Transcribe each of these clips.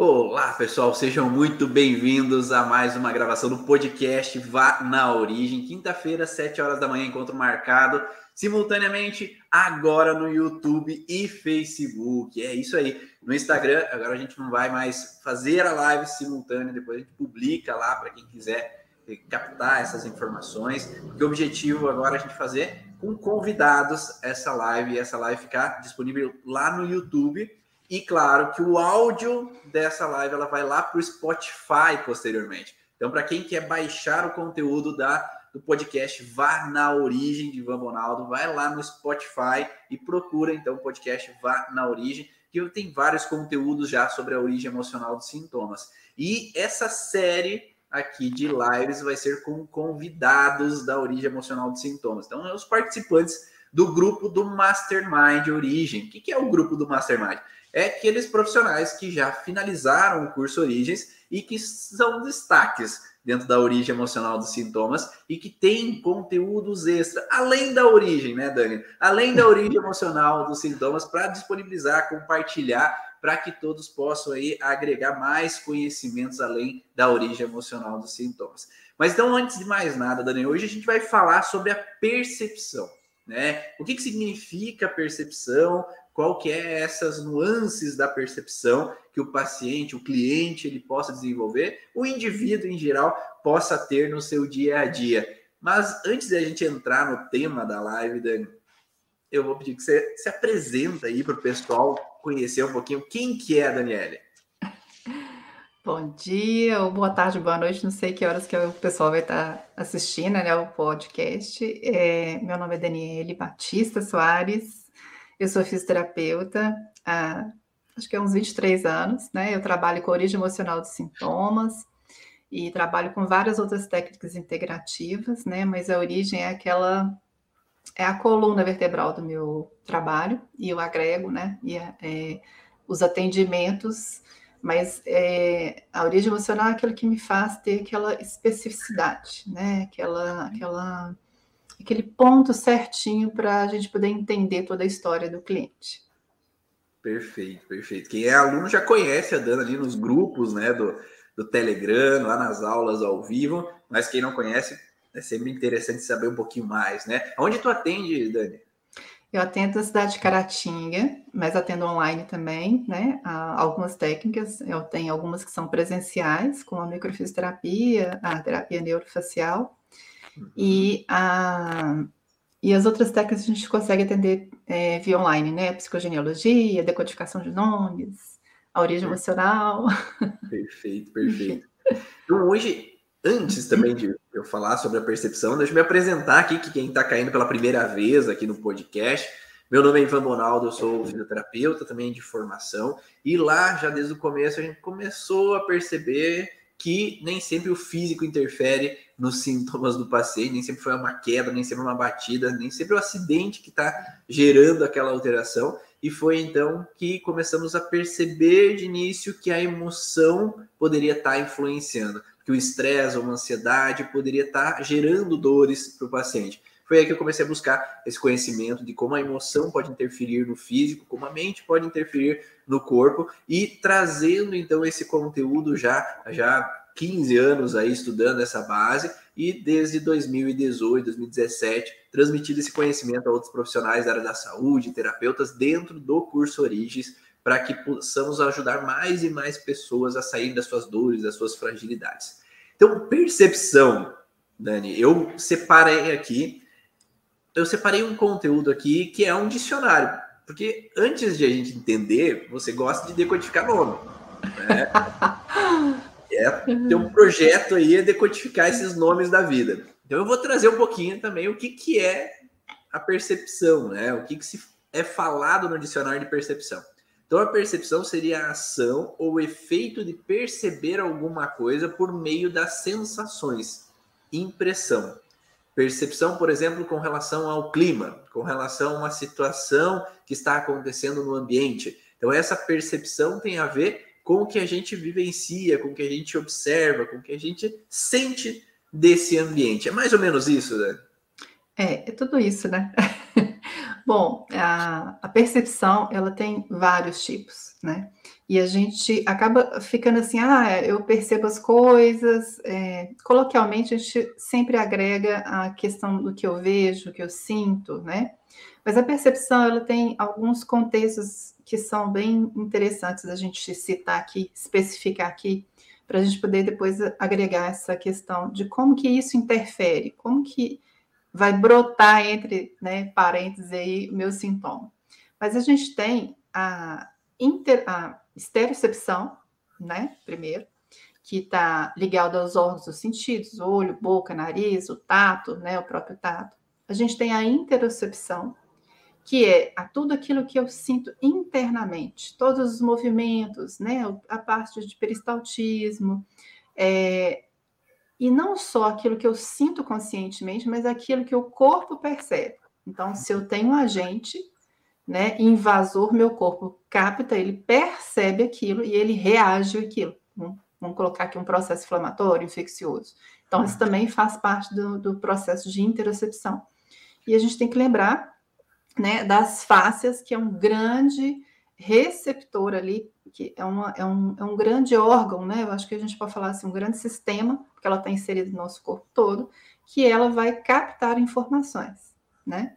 Olá, pessoal, sejam muito bem-vindos a mais uma gravação do podcast Vá na Origem. Quinta-feira, 7 horas da manhã, encontro marcado simultaneamente agora no YouTube e Facebook. É isso aí. No Instagram, agora a gente não vai mais fazer a live simultânea, depois a gente publica lá para quem quiser captar essas informações. Porque o objetivo agora é a gente fazer com convidados essa live e essa live ficar disponível lá no YouTube e claro que o áudio dessa live ela vai lá para o Spotify posteriormente. Então, para quem quer baixar o conteúdo da, do podcast, vá na origem de Ivan Bonaldo, vai lá no Spotify e procura então o podcast Vá na Origem, que tem vários conteúdos já sobre a origem emocional dos sintomas. E essa série aqui de lives vai ser com convidados da origem emocional dos sintomas. Então, os participantes do grupo do Mastermind Origem. O que é o grupo do Mastermind? É aqueles profissionais que já finalizaram o curso Origens e que são destaques dentro da origem emocional dos sintomas e que tem conteúdos extra, além da origem, né, Dani? Além da origem emocional dos sintomas, para disponibilizar, compartilhar, para que todos possam aí agregar mais conhecimentos além da origem emocional dos sintomas. Mas então, antes de mais nada, Dani, hoje a gente vai falar sobre a percepção. Né? O que, que significa percepção? Qual que é essas nuances da percepção que o paciente, o cliente, ele possa desenvolver, o indivíduo em geral possa ter no seu dia a dia. Mas antes de a gente entrar no tema da live, Dani, eu vou pedir que você se apresenta aí para o pessoal conhecer um pouquinho quem que é a Daniele. Bom dia, ou boa tarde, boa noite, não sei que horas que o pessoal vai estar assistindo né, o podcast. É, meu nome é Daniele Batista Soares, eu sou fisioterapeuta há acho que é uns 23 anos, né? Eu trabalho com origem emocional de sintomas e trabalho com várias outras técnicas integrativas, né? Mas a origem é aquela é a coluna vertebral do meu trabalho e eu agrego, né? E é, os atendimentos, mas é, a origem emocional é aquilo que me faz ter aquela especificidade, né? Aquela, aquela aquele ponto certinho para a gente poder entender toda a história do cliente. Perfeito, perfeito. Quem é aluno já conhece a Dana ali nos grupos, né, do, do Telegram, lá nas aulas ao vivo, mas quem não conhece, é sempre interessante saber um pouquinho mais, né? Onde tu atende, Dani? Eu atendo na cidade de Caratinga, mas atendo online também, né? Há algumas técnicas, eu tenho algumas que são presenciais, como a microfisioterapia, a terapia neurofacial, e, a, e as outras técnicas a gente consegue atender é, via online, né? Psicogenealogia, decodificação de nomes, a origem emocional. Perfeito, perfeito. Então, hoje, antes também de eu falar sobre a percepção, deixa eu me apresentar aqui, que quem está caindo pela primeira vez aqui no podcast. Meu nome é Ivan Bonaldo, eu sou fisioterapeuta também de formação, e lá, já desde o começo, a gente começou a perceber que nem sempre o físico interfere nos sintomas do paciente, nem sempre foi uma queda, nem sempre uma batida, nem sempre o acidente que está gerando aquela alteração. E foi então que começamos a perceber de início que a emoção poderia estar tá influenciando, que o estresse ou uma ansiedade poderia estar tá gerando dores para o paciente. Foi aí que eu comecei a buscar esse conhecimento de como a emoção pode interferir no físico, como a mente pode interferir no corpo e trazendo então esse conteúdo já já 15 anos aí estudando essa base e desde 2018, 2017, transmitido esse conhecimento a outros profissionais da área da saúde, terapeutas dentro do curso Origens, para que possamos ajudar mais e mais pessoas a sair das suas dores, das suas fragilidades. Então, percepção, Dani, eu separei aqui, eu separei um conteúdo aqui que é um dicionário, porque antes de a gente entender, você gosta de decodificar nome, né? É, ter um projeto aí é decodificar esses nomes da vida. Então eu vou trazer um pouquinho também o que, que é a percepção, né? O que, que se é falado no dicionário de percepção. Então a percepção seria a ação ou efeito de perceber alguma coisa por meio das sensações, impressão. Percepção, por exemplo, com relação ao clima, com relação a uma situação que está acontecendo no ambiente. Então essa percepção tem a ver com o que a gente vivencia, com o que a gente observa, com o que a gente sente desse ambiente. É mais ou menos isso, né? É, é tudo isso, né? Bom, a, a, percepção, ela tem vários tipos, né? E a gente acaba ficando assim, ah, eu percebo as coisas. É, coloquialmente, a gente sempre agrega a questão do que eu vejo, que eu sinto, né? Mas a percepção, ela tem alguns contextos que são bem interessantes a gente citar aqui, especificar aqui, para a gente poder depois agregar essa questão de como que isso interfere, como que vai brotar entre né, parênteses aí o meu sintoma. Mas a gente tem a, inter, a estereocepção, né, primeiro, que está ligada aos órgãos dos sentidos, olho, boca, nariz, o tato, né, o próprio tato. A gente tem a interocepção, que é a tudo aquilo que eu sinto internamente, todos os movimentos, né, a parte de peristaltismo, é, e não só aquilo que eu sinto conscientemente, mas aquilo que o corpo percebe. Então, se eu tenho um agente, né, invasor, meu corpo capta, ele percebe aquilo e ele reage àquilo. Vamos colocar aqui um processo inflamatório, infeccioso. Então, isso também faz parte do, do processo de interocepção. E a gente tem que lembrar né, das fáscias, que é um grande receptor ali, que é, uma, é, um, é um grande órgão, né? Eu acho que a gente pode falar assim, um grande sistema, porque ela está inserida no nosso corpo todo, que ela vai captar informações, né?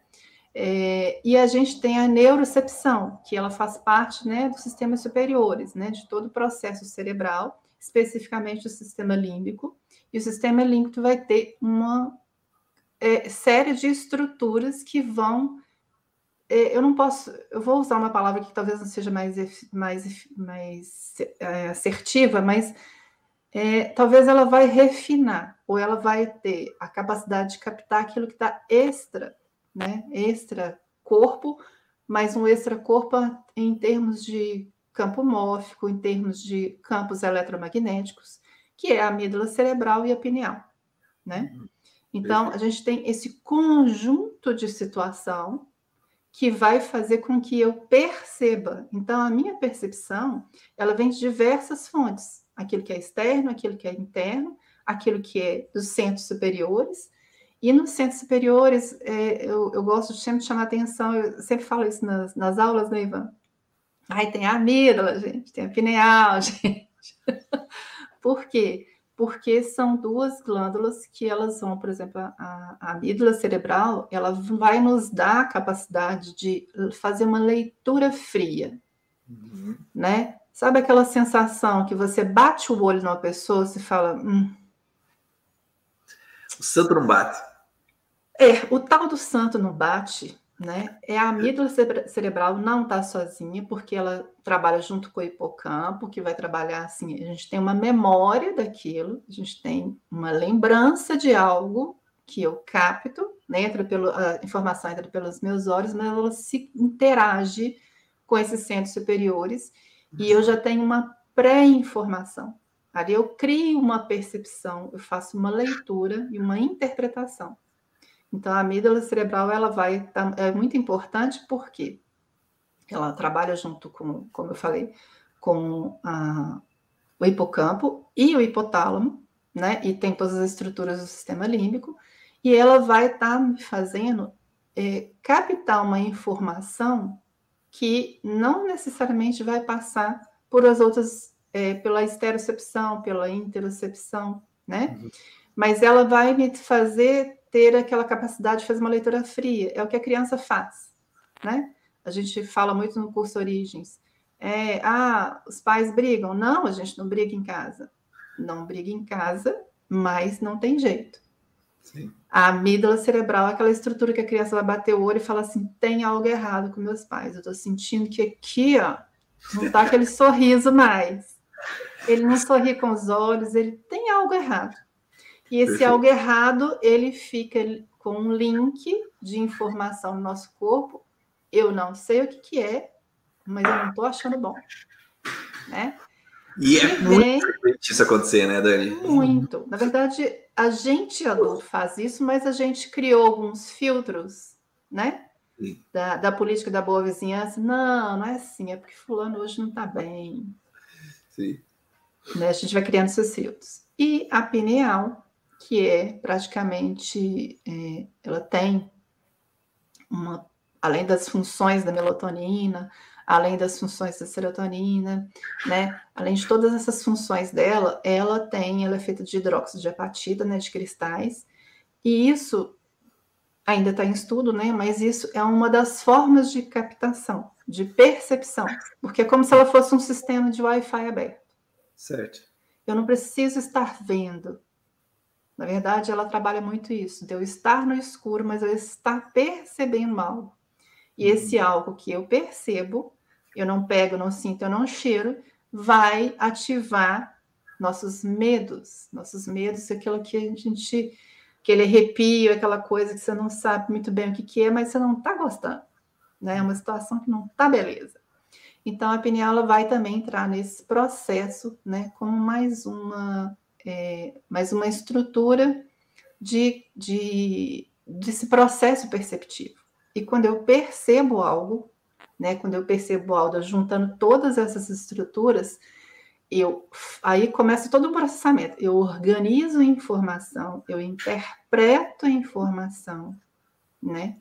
É, e a gente tem a neurocepção, que ela faz parte né, dos sistemas superiores, né, de todo o processo cerebral, especificamente do sistema límbico. E o sistema límbico vai ter uma é, série de estruturas que vão é, eu não posso, eu vou usar uma palavra que talvez não seja mais, mais, mais é, assertiva, mas é, talvez ela vai refinar, ou ela vai ter a capacidade de captar aquilo que está extra, né? Extra corpo, mas um extra corpo em termos de campo mórfico, em termos de campos eletromagnéticos, que é a amígdala cerebral e a pineal, né? Uhum. Então, a gente tem esse conjunto de situação que vai fazer com que eu perceba. Então, a minha percepção, ela vem de diversas fontes. Aquilo que é externo, aquilo que é interno, aquilo que é dos centros superiores. E nos centros superiores, é, eu, eu, gosto de sempre chamar atenção, eu sempre falo isso nas, nas aulas, né, Ivan? Aí tem a amígdala, gente, tem a pineal, gente. Por quê? porque são duas glândulas que elas vão, por exemplo, a, a amígdala cerebral, ela vai nos dar a capacidade de fazer uma leitura fria, uhum. né? Sabe aquela sensação que você bate o olho numa pessoa e fala... Hum. O santo não bate. É, o tal do santo não bate né? É a amígdala cerebral não está sozinha, porque ela trabalha junto com o hipocampo, que vai trabalhar assim, a gente tem uma memória daquilo, a gente tem uma lembrança de algo que eu capto, né? entra pelo, a informação entra pelos meus olhos, mas ela se interage com esses centros superiores, e eu já tenho uma pré-informação. Ali eu crio uma percepção, eu faço uma leitura e uma interpretação. Então, a amígdala cerebral ela vai tá, é muito importante porque ela trabalha junto com, como eu falei, com a, o hipocampo e o hipotálamo, né? E tem todas as estruturas do sistema límbico, e ela vai estar tá me fazendo é, captar uma informação que não necessariamente vai passar por as outras, é, pela esterocepção, pela interocepção, né? Uhum. Mas ela vai me fazer ter aquela capacidade de fazer uma leitura fria. É o que a criança faz, né? A gente fala muito no curso Origens. É, ah, os pais brigam. Não, a gente não briga em casa. Não briga em casa, mas não tem jeito. Sim. A amígdala cerebral é aquela estrutura que a criança vai bater o olho e fala assim: tem algo errado com meus pais. Eu estou sentindo que aqui, ó, não está aquele sorriso mais. Ele não sorri com os olhos, ele tem algo errado. E esse Perfeito. algo errado, ele fica com um link de informação no nosso corpo. Eu não sei o que, que é, mas eu não estou achando bom. Né? E, é muito frequente isso acontecer, né, Dani? Muito. Na verdade, a gente adulto faz isso, mas a gente criou alguns filtros, né? Da, da, política da boa vizinhança. Não, não é assim, é porque fulano hoje não está bem. Sim. Né? A gente vai criando esses filtros. E a pineal, que é praticamente, é, ela tem uma, além das funções da melatonina, além das funções da serotonina, né? Além de todas essas funções dela, ela tem, ela é feita de hidróxido de apatita, né, de cristais, e isso ainda está em estudo, né? Mas isso é uma das formas de captação, de percepção, porque é como se ela fosse um sistema de Wi-Fi aberto. Certo. Eu não preciso estar vendo. Na verdade, ela trabalha muito isso, de eu estar no escuro, mas eu estar percebendo algo. E uhum. esse algo que eu percebo, eu não pego, não sinto, eu não cheiro, vai ativar nossos medos, nossos medos, aquilo que a gente aquele arrepio, aquela coisa que você não sabe muito bem o que, que é, mas você não está gostando. Né? É uma situação que não está beleza. Então, a pineal vai também entrar nesse processo, né, como mais uma, é, mais uma estrutura de, de, desse processo perceptivo. E quando eu percebo algo, né, quando eu percebo algo, juntando todas essas estruturas, eu aí começa todo o processamento. Eu organizo a informação, eu interpreto a informação, né?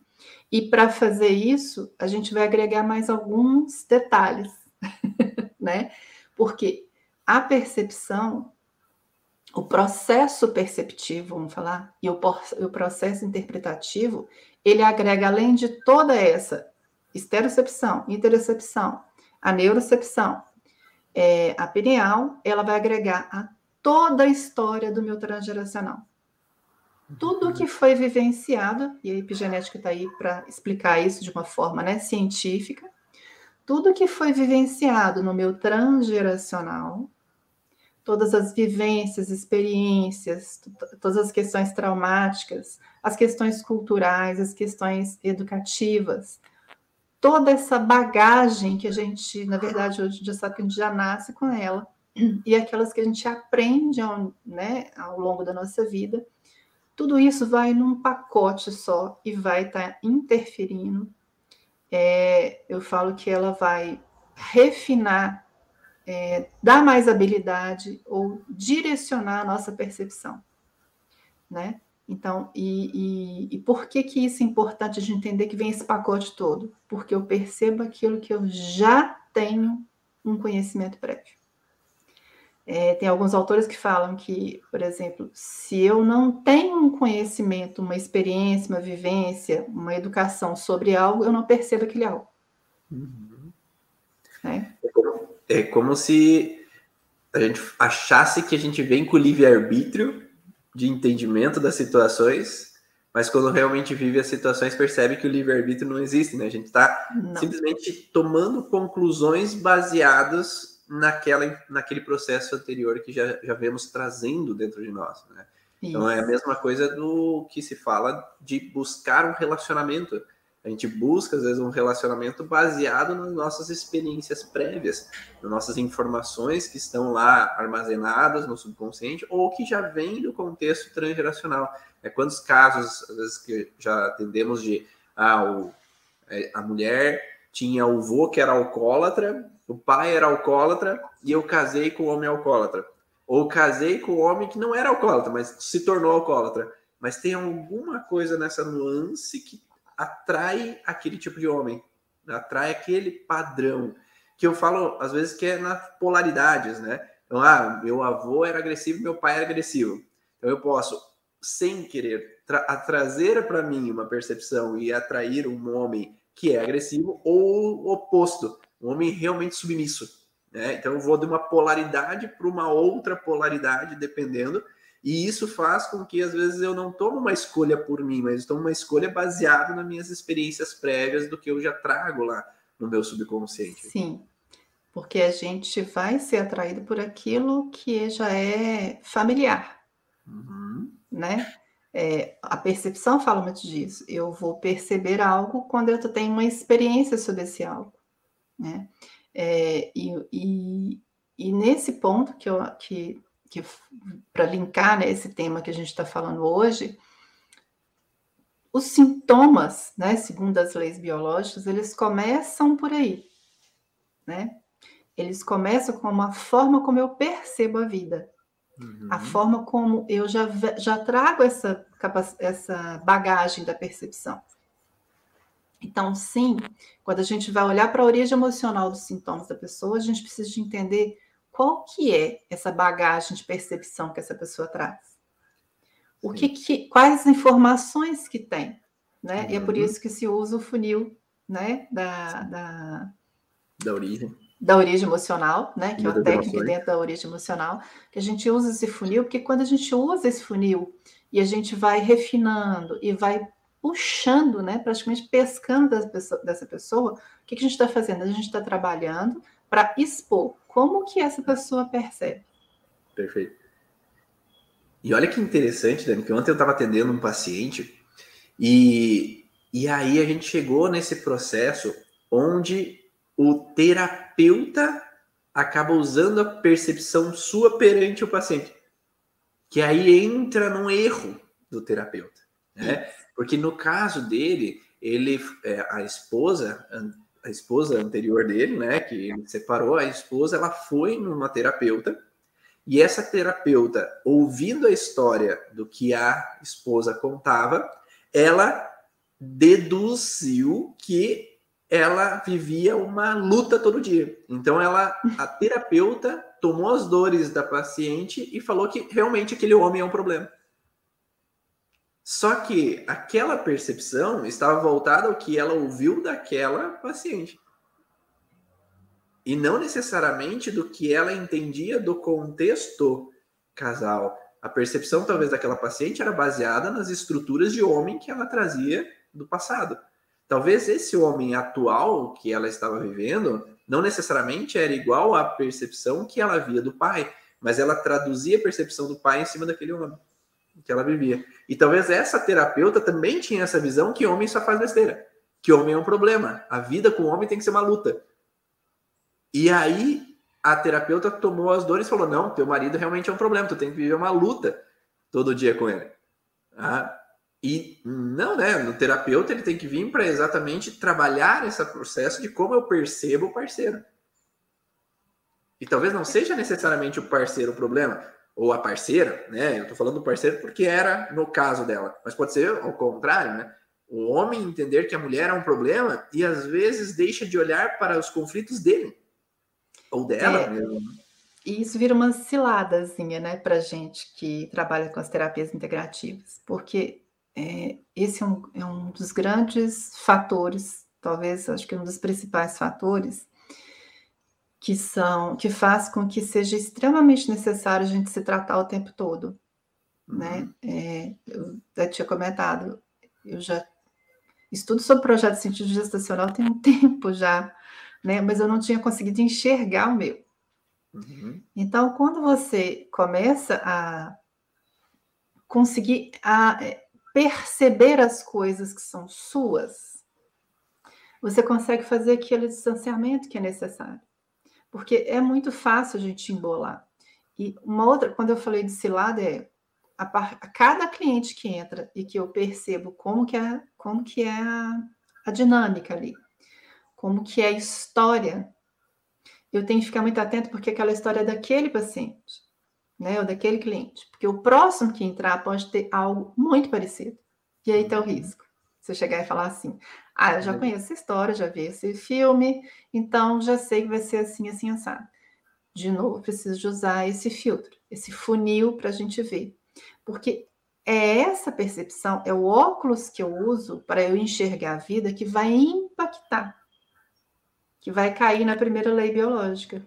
E para fazer isso, a gente vai agregar mais alguns detalhes, né? Porque a percepção, o processo perceptivo, vamos falar, e o, o processo interpretativo, ele agrega além de toda essa esterocepção, interocepção, a neurocepção, é, a pineal, ela vai agregar a toda a história do meu transgeracional. Tudo que foi vivenciado, e a epigenética está aí para explicar isso de uma forma né, científica, tudo que foi vivenciado no meu transgeracional, todas as vivências, experiências, todas as questões traumáticas, as questões culturais, as questões educativas, toda essa bagagem que a gente, na verdade, hoje já sabe que a gente já nasce com ela, e aquelas que a gente aprende ao, né, ao longo da nossa vida, tudo isso vai num pacote só e vai estar tá interferindo. É, eu falo que ela vai refinar, é, dar mais habilidade ou direcionar a nossa percepção, né? Então, e, e, e, por que que isso é importante de entender que vem esse pacote todo? Porque eu percebo aquilo que eu já tenho um conhecimento prévio. É, tem alguns autores que falam que, por exemplo, se eu não tenho um conhecimento, uma experiência, uma vivência, uma educação sobre algo, eu não percebo aquele algo. Uhum. É? É, como, se a gente achasse que a gente vem com o livre-arbítrio de entendimento das situações, mas quando realmente vive as situações percebe que o livre-arbítrio não existe, né? A gente está simplesmente tomando conclusões baseadas naquela, naquele processo anterior que já, já vemos trazendo dentro de nós, né? Então é a mesma coisa do que se fala de buscar um relacionamento. A gente busca, às vezes, um relacionamento baseado nas nossas experiências prévias, nas nossas informações que estão lá armazenadas no subconsciente ou que já vêm do contexto transgeracional. É, quantos casos, às vezes, que já atendemos de ah, o, é, a mulher tinha o vô que era alcoólatra, o pai era alcoólatra e eu casei com o homem alcoólatra. Ou casei com o homem que não era alcoólatra, mas se tornou alcoólatra. Mas tem alguma coisa nessa nuance que atrai aquele tipo de homem, atrai aquele padrão, que eu falo às vezes que é nas polaridades, né? Então, ah, meu avô era agressivo, meu pai era agressivo. Então eu posso, sem querer, tra trazer para mim uma percepção e atrair um homem que é agressivo ou o oposto, um homem realmente submisso. Né? Então eu vou de uma polaridade para uma outra polaridade, dependendo, e isso faz com que, às vezes, eu não tome uma escolha por mim, mas tomo uma escolha baseada nas minhas experiências prévias do que eu já trago lá no meu subconsciente. Sim, porque a gente vai ser atraído por aquilo que já é familiar, uhum. né? É, a percepção fala muito disso. Eu vou perceber algo quando eu tenho uma experiência sobre esse algo, né? É, e, e, e, nesse ponto que, eu, que que para linkar né, esse tema que a gente está falando hoje, os sintomas, né, segundo as leis biológicas, eles começam por aí, né? Eles começam com a forma como eu percebo a vida, uhum. a forma como eu já, já trago essa, essa bagagem da percepção. Então, sim, quando a gente vai olhar para a origem emocional dos sintomas da pessoa, a gente precisa de entender qual que é essa bagagem de percepção que essa pessoa traz. O que, que quais informações que tem, né? Uhum. E é por uhum. isso que se usa o funil, né, da, da, da origem da origem emocional, né? Que é uma técnica dentro da origem emocional, que a gente usa esse funil, porque quando a gente usa esse funil e a gente vai refinando e vai puxando, né? Praticamente pescando dessa pessoa, dessa pessoa o que, que a gente está fazendo? A gente está trabalhando para expor como que essa pessoa percebe. Perfeito. E olha que interessante, Dani, que ontem eu estava atendendo um paciente e, e aí a gente chegou nesse processo onde o terapeuta acaba usando a percepção sua perante o paciente. Que aí entra num erro do terapeuta. Né? Porque no caso dele, ele, é, a esposa, a esposa anterior dele, né, que separou, a esposa, ela foi numa terapeuta e essa terapeuta, ouvindo a história do que a esposa contava, ela deduziu que ela vivia uma luta todo dia. Então ela, a terapeuta, tomou as dores da paciente e falou que realmente aquele homem é um problema. Só que aquela percepção estava voltada ao que ela ouviu daquela paciente. E não necessariamente do que ela entendia do contexto casal. A percepção, talvez, daquela paciente era baseada nas estruturas de homem que ela trazia do passado. Talvez esse homem atual que ela estava vivendo não necessariamente era igual à percepção que ela via do pai, mas ela traduzia a percepção do pai em cima daquele homem que ela vivia. E talvez essa terapeuta também tinha essa visão que homem só faz besteira, que homem é um problema, a vida com o homem tem que ser uma luta. E aí a terapeuta tomou as dores e falou: não, teu marido realmente é um problema, tu tem que viver uma luta todo dia com ele. Ah, e não, né? No terapeuta ele tem que vir para exatamente trabalhar esse processo de como eu percebo o parceiro. E talvez não seja necessariamente o parceiro o problema, ou a parceira, né? Eu tô falando do parceiro porque era no caso dela, mas pode ser ao contrário, né? O homem entender que a mulher é um problema e às vezes deixa de olhar para os conflitos dele ou dela é. mesmo. E isso vira uma ciladazinha, né, para gente que trabalha com as terapias integrativas, porque é, esse é um, é um dos grandes fatores, talvez acho que um dos principais fatores que são que faz com que seja extremamente necessário a gente se tratar o tempo todo, né? Uhum. É, eu já tinha comentado, eu já estudo sobre projeto científico gestacional tem um tempo já, né? Mas eu não tinha conseguido enxergar o meu. Uhum. Então, quando você começa a conseguir a, perceber as coisas que são suas, você consegue fazer aquele distanciamento que é necessário. Porque é muito fácil a gente embolar. E uma outra, quando eu falei de cilada, é a, a cada cliente que entra e que eu percebo como que é, como que é a, a dinâmica ali, como que é a história, eu tenho que ficar muito atento porque aquela história é daquele paciente né, ou daquele cliente, porque o próximo que entrar pode ter algo muito parecido. E aí tem o uhum. risco. Você chegar e falar assim: ah, eu já conheço essa história, já vi esse filme, então já sei que vai ser assim, assim, assado. De novo, preciso de usar esse filtro, esse funil para a gente ver. Porque é essa percepção, é o óculos que eu uso para eu enxergar a vida que vai impactar, que vai cair na primeira lei biológica,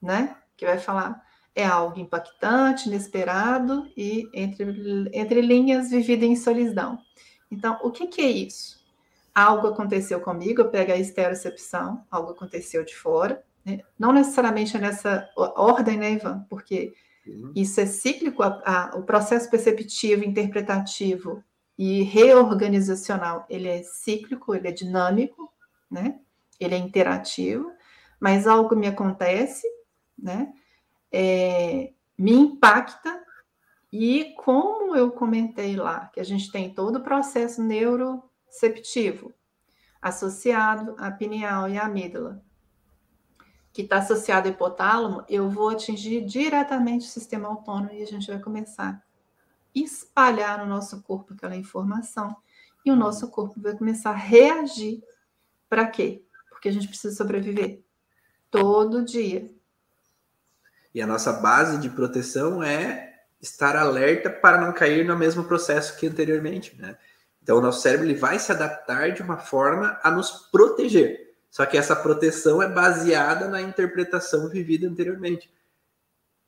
né? Que vai falar, é algo impactante, inesperado e, entre, entre linhas, vivido em solidão. Então, o que, que é isso? Algo aconteceu comigo, eu pego a estereocepção, algo aconteceu de fora, né? não necessariamente nessa ordem, né, Ivan? Porque uhum. isso é cíclico, a, a, o processo perceptivo, interpretativo e reorganizacional, ele é cíclico, ele é dinâmico, né? Ele é interativo, mas algo me acontece, né? é, me impacta e como eu comentei lá, que a gente tem todo o processo neuroceptivo associado à pineal e à amígdala, que está associado ao hipotálamo, eu vou atingir diretamente o sistema autônomo e a gente vai começar a espalhar no nosso corpo aquela informação. e o nosso corpo vai começar a reagir. Para quê? Porque a gente precisa sobreviver todo dia. E a nossa base de proteção é estar alerta para não cair no mesmo processo que anteriormente, né? Então, o nosso cérebro ele vai se adaptar de uma forma a nos proteger. Só que essa proteção é baseada na interpretação vivida anteriormente.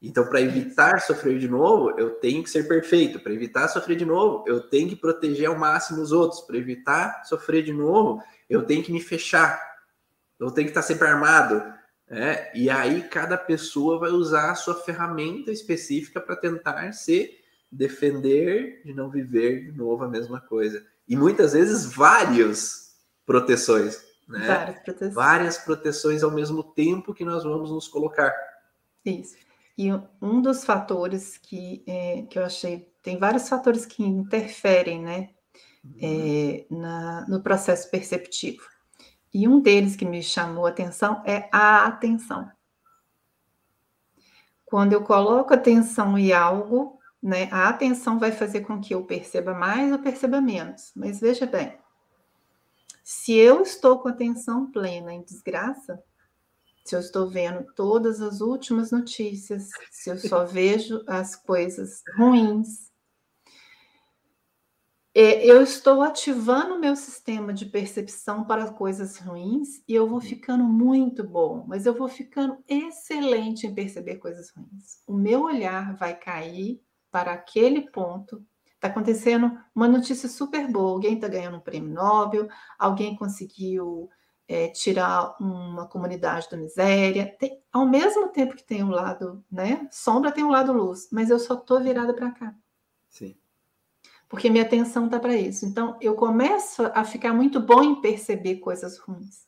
Então, para evitar sofrer de novo, eu tenho que ser perfeito. Para evitar sofrer de novo, eu tenho que proteger ao máximo os outros. Para evitar sofrer de novo, eu tenho que me fechar. Eu tenho que estar sempre armado. Né? E aí, cada pessoa vai usar a sua ferramenta específica para tentar se defender de não viver de novo a mesma coisa. E muitas vezes, várias proteções. Né? Várias proteções. Várias proteções ao mesmo tempo que nós vamos nos colocar. Isso. E um dos fatores que, é, que eu achei, tem vários fatores que interferem né, uhum. é, na, no processo perceptivo. E um deles que me chamou a atenção é a atenção. Quando eu coloco atenção em algo, né, a atenção vai fazer com que eu perceba mais ou perceba menos. Mas veja bem, se eu estou com atenção plena em desgraça, se eu estou vendo todas as últimas notícias, se eu só vejo as coisas ruins, é, eu estou ativando o meu sistema de percepção para coisas ruins e eu vou ficando muito bom, mas eu vou ficando excelente em perceber coisas ruins. O meu olhar vai cair para aquele ponto. Está acontecendo uma notícia super boa: alguém está ganhando um prêmio Nobel, alguém conseguiu é, tirar uma comunidade da miséria. Tem, ao mesmo tempo que tem um lado, né? Sombra tem um lado luz, mas eu só estou virada para cá. Sim. Porque minha atenção está para isso. Então, eu começo a ficar muito bom em perceber coisas ruins.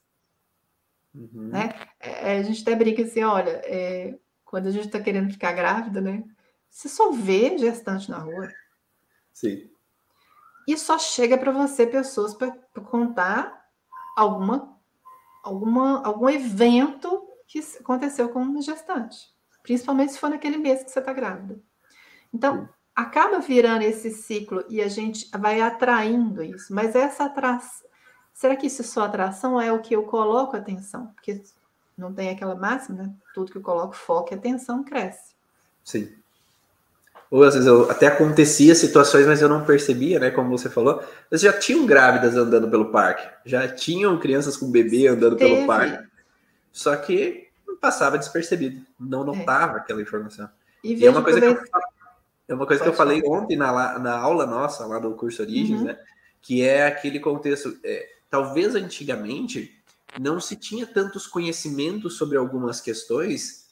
Uhum. Né? É, a gente até brinca assim: olha, é, quando a gente está querendo ficar grávida, né? Você só vê gestante na rua. Sim. E só chega para você pessoas para contar alguma alguma, algum evento que aconteceu com uma gestante, principalmente se for naquele mês que você está grávida. Então, acaba virando esse ciclo e a gente vai atraindo isso, mas essa atração, será que isso é só atração é o que eu coloco atenção? Porque não tem aquela máxima, né? Tudo que eu coloco foco e atenção cresce. Sim. Ou às vezes eu, até acontecia situações, mas eu não percebia, né? Como você falou. Mas já tinham grávidas andando pelo parque, já tinham crianças com bebê andando Teve. pelo parque. Só que passava despercebido, não é. notava é. aquela informação. E, e é uma coisa que eu, é uma coisa que eu falei ontem na, na aula nossa, lá do curso Origens, uhum. né? Que é aquele contexto. É, talvez antigamente não se tinha tantos conhecimentos sobre algumas questões,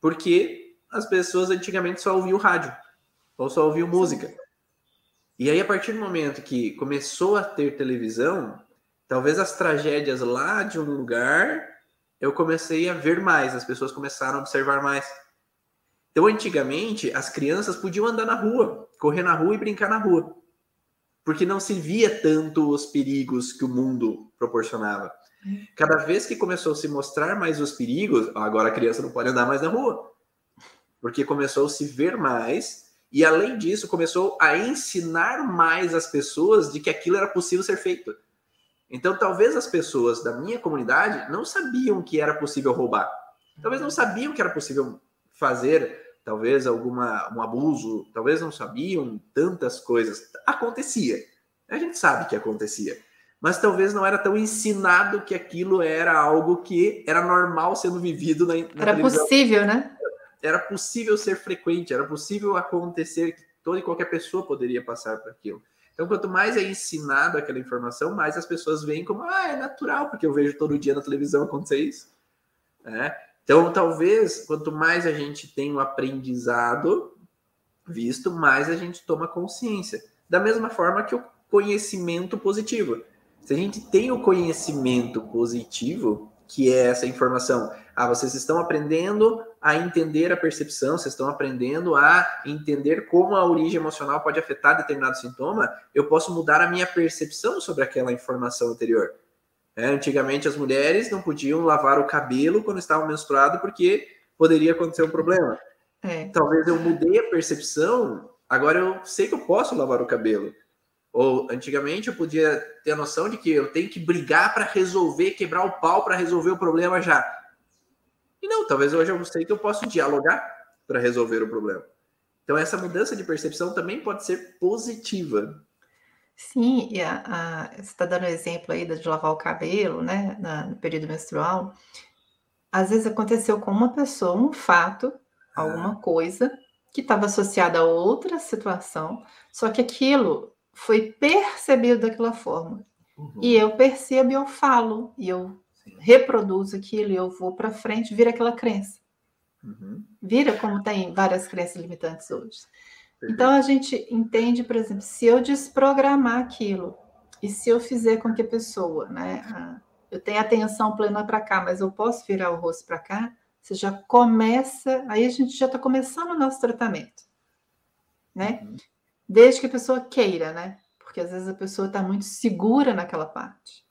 porque as pessoas antigamente só ouviam rádio ou só ouviam música. E aí, a partir do momento que começou a ter televisão, talvez as tragédias lá de um lugar, eu comecei a ver mais, as pessoas começaram a observar mais. Então, antigamente, as crianças podiam andar na rua, correr na rua e brincar na rua, porque não se via tanto os perigos que o mundo proporcionava. Cada vez que começou a se mostrar mais os perigos, agora a criança não pode andar mais na rua, porque começou a se ver mais e além disso, começou a ensinar mais as pessoas de que aquilo era possível ser feito. Então, talvez as pessoas da minha comunidade não sabiam que era possível roubar. Talvez não sabiam que era possível fazer, talvez alguma um abuso, talvez não sabiam tantas coisas. Acontecia. A gente sabe que acontecia. Mas talvez não era tão ensinado que aquilo era algo que era normal sendo vivido na, na Era televisão. possível, né? Era possível ser frequente, era possível acontecer que toda e qualquer pessoa poderia passar por aquilo. Então, quanto mais é ensinado aquela informação, mais as pessoas veem como, ah, é natural, porque eu vejo todo dia na televisão acontecer isso. É? Então, talvez, quanto mais a gente tem o um aprendizado visto, mais a gente toma consciência. Da mesma forma que o conhecimento positivo. Se a gente tem o conhecimento positivo, que é essa informação, ah, vocês estão aprendendo a entender a percepção, vocês estão aprendendo a entender como a origem emocional pode afetar determinado sintoma, eu posso mudar a minha percepção sobre aquela informação anterior. É, antigamente as mulheres não podiam lavar o cabelo quando estavam menstruadas porque poderia acontecer um problema. É. Talvez eu mudei a percepção, agora eu sei que eu posso lavar o cabelo. Ou antigamente eu podia ter a noção de que eu tenho que brigar para resolver, quebrar o pau para resolver o problema já. E não, talvez hoje eu sei que eu posso dialogar para resolver o problema. Então essa mudança de percepção também pode ser positiva. Sim, e a, a, você está dando exemplo aí de lavar o cabelo, né, na, no período menstrual. Às vezes aconteceu com uma pessoa um fato, alguma ah. coisa, que estava associada a outra situação, só que aquilo foi percebido daquela forma. Uhum. E eu percebo e eu falo, e eu. Reproduzo aquilo, e eu vou para frente, vira aquela crença. Uhum. Vira como tem várias crenças limitantes hoje. Então a gente entende, por exemplo, se eu desprogramar aquilo e se eu fizer com que a pessoa, né, eu tenha atenção plena para cá, mas eu posso virar o rosto para cá, você já começa, aí a gente já está começando o nosso tratamento, né? Uhum. Desde que a pessoa queira, né? Porque às vezes a pessoa está muito segura naquela parte.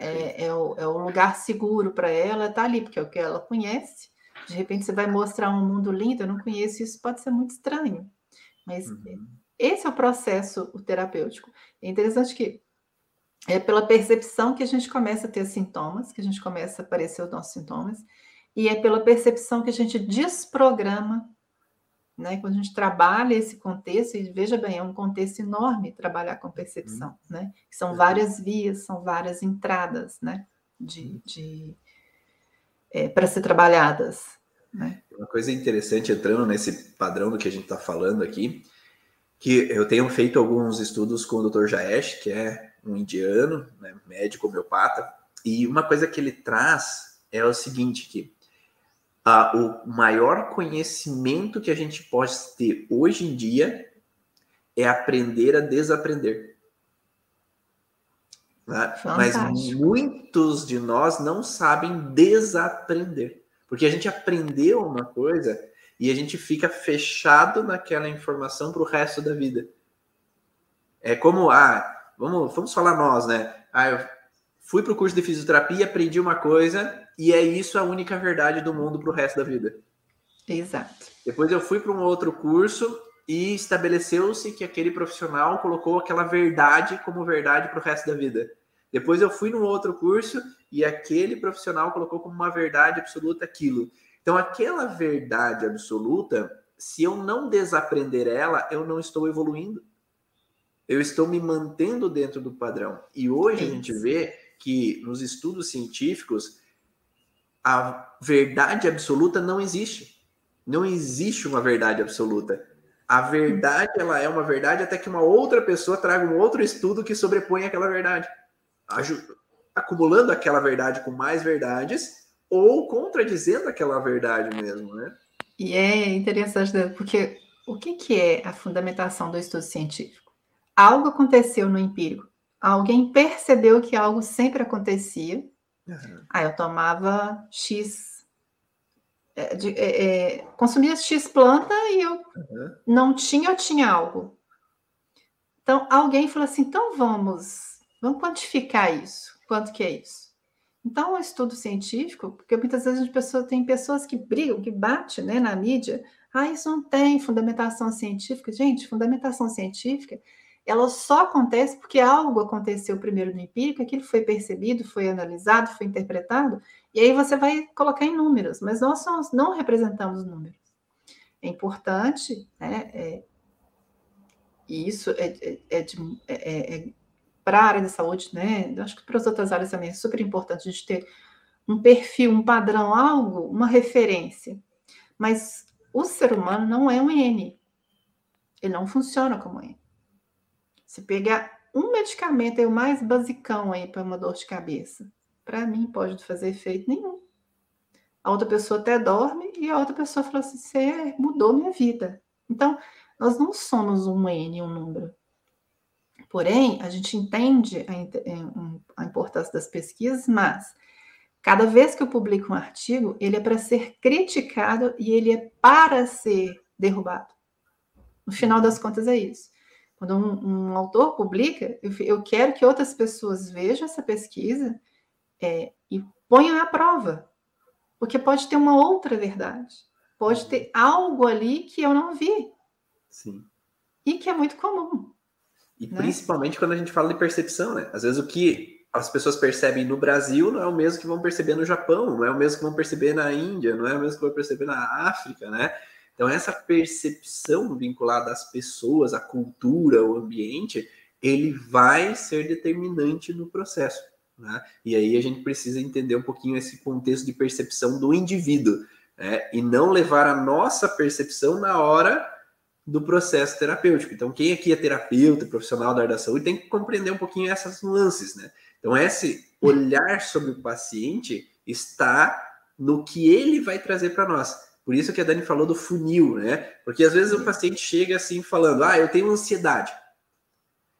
É, é, o, é o lugar seguro para ela, tá ali, porque é o que ela conhece. De repente você vai mostrar um mundo lindo, eu não conheço, isso pode ser muito estranho. Mas uhum. esse é o processo o terapêutico. É interessante que é pela percepção que a gente começa a ter sintomas, que a gente começa a aparecer os nossos sintomas, e é pela percepção que a gente desprograma, né? Quando a gente trabalha esse contexto, e veja bem, é um contexto enorme trabalhar com percepção, uhum. né? São várias vias, são várias entradas, né? De, uhum. de é, para ser trabalhadas. Né? Uma coisa interessante, entrando nesse padrão do que a gente está falando aqui, que eu tenho feito alguns estudos com o Dr. Jaesh, que é um indiano, né, médico homeopata, e uma coisa que ele traz é o seguinte, que uh, o maior conhecimento que a gente pode ter hoje em dia é aprender a desaprender. Né? Mas muitos de nós não sabem desaprender. Porque a gente aprendeu uma coisa e a gente fica fechado naquela informação para o resto da vida. É como, ah, vamos, vamos falar nós, né? Ah, eu fui para o curso de fisioterapia, aprendi uma coisa e é isso a única verdade do mundo para o resto da vida. Exato. Depois eu fui para um outro curso e estabeleceu-se que aquele profissional colocou aquela verdade como verdade para o resto da vida. Depois eu fui num outro curso e aquele profissional colocou como uma verdade absoluta aquilo. Então, aquela verdade absoluta, se eu não desaprender ela, eu não estou evoluindo. Eu estou me mantendo dentro do padrão. E hoje a gente vê que nos estudos científicos a verdade absoluta não existe. Não existe uma verdade absoluta. A verdade ela é uma verdade até que uma outra pessoa traga um outro estudo que sobrepõe aquela verdade acumulando aquela verdade com mais verdades ou contradizendo aquela verdade mesmo, né? E é interessante, né? porque o que, que é a fundamentação do estudo científico? Algo aconteceu no empírico. Alguém percebeu que algo sempre acontecia. Uhum. Aí eu tomava X. É, de, é, é, consumia X planta e eu uhum. não tinha ou tinha algo. Então, alguém falou assim: então vamos Vamos quantificar isso. Quanto que é isso? Então, o um estudo científico, porque muitas vezes a pessoa, tem pessoas que brigam, que batem né, na mídia, ah, isso não tem fundamentação científica. Gente, fundamentação científica, ela só acontece porque algo aconteceu primeiro no empírico, aquilo foi percebido, foi analisado, foi interpretado, e aí você vai colocar em números, mas nós somos, não representamos números. É importante, né? É, e isso é, é, é, é, é para a área da saúde, né? Eu acho que para as outras áreas também é super importante a gente ter um perfil, um padrão, algo, uma referência. Mas o ser humano não é um N. Ele não funciona como N. Se pegar um medicamento, é o mais basicão aí para uma dor de cabeça, para mim pode fazer efeito nenhum. A outra pessoa até dorme e a outra pessoa fala assim: você mudou minha vida. Então, nós não somos um N, um número. Porém, a gente entende a, é, a importância das pesquisas, mas cada vez que eu publico um artigo, ele é para ser criticado e ele é para ser derrubado. No final das contas, é isso. Quando um, um autor publica, eu, eu, quero que outras pessoas vejam essa pesquisa é, e ponham à prova. Porque pode ter uma outra verdade. Pode ter algo ali que eu não vi. Sim. E que é muito comum. E né? principalmente quando a gente fala de percepção, né? Às vezes o que as pessoas percebem no Brasil não é o mesmo que vão perceber no Japão, não é o mesmo que vão perceber na Índia, não é o mesmo que vão perceber na África, né? Então, essa percepção vinculada às pessoas, à cultura, ao ambiente, ele vai ser determinante no processo. Né? E aí a gente precisa entender um pouquinho esse contexto de percepção do indivíduo, né? e não levar a nossa percepção na hora do processo terapêutico. Então, quem aqui é terapeuta, profissional da área da saúde, tem que compreender um pouquinho essas nuances, né? Então, esse olhar sobre o paciente está no que ele vai trazer para nós. Por isso que a Dani falou do funil, né? Porque às vezes o paciente chega assim falando: "Ah, eu tenho ansiedade".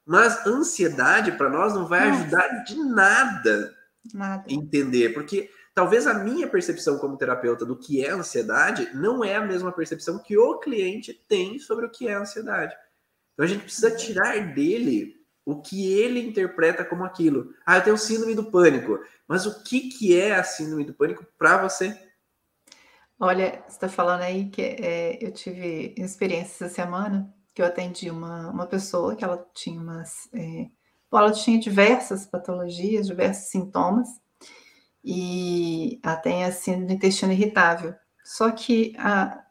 Mas ansiedade para nós não vai ajudar de nada, nada entender, porque talvez a minha percepção como terapeuta do que é ansiedade não é a mesma percepção que o cliente tem sobre o que é ansiedade. Então a gente precisa tirar dele o que ele interpreta como aquilo. Ah, eu tenho síndrome do pânico. Mas o que, que é a síndrome do pânico para você? Olha, você está falando aí que é, eu tive experiência essa semana que eu atendi uma, uma pessoa que ela tinha umas. É, ela tinha diversas patologias, diversos sintomas, e ela tem a síndrome do intestino irritável. Só que a,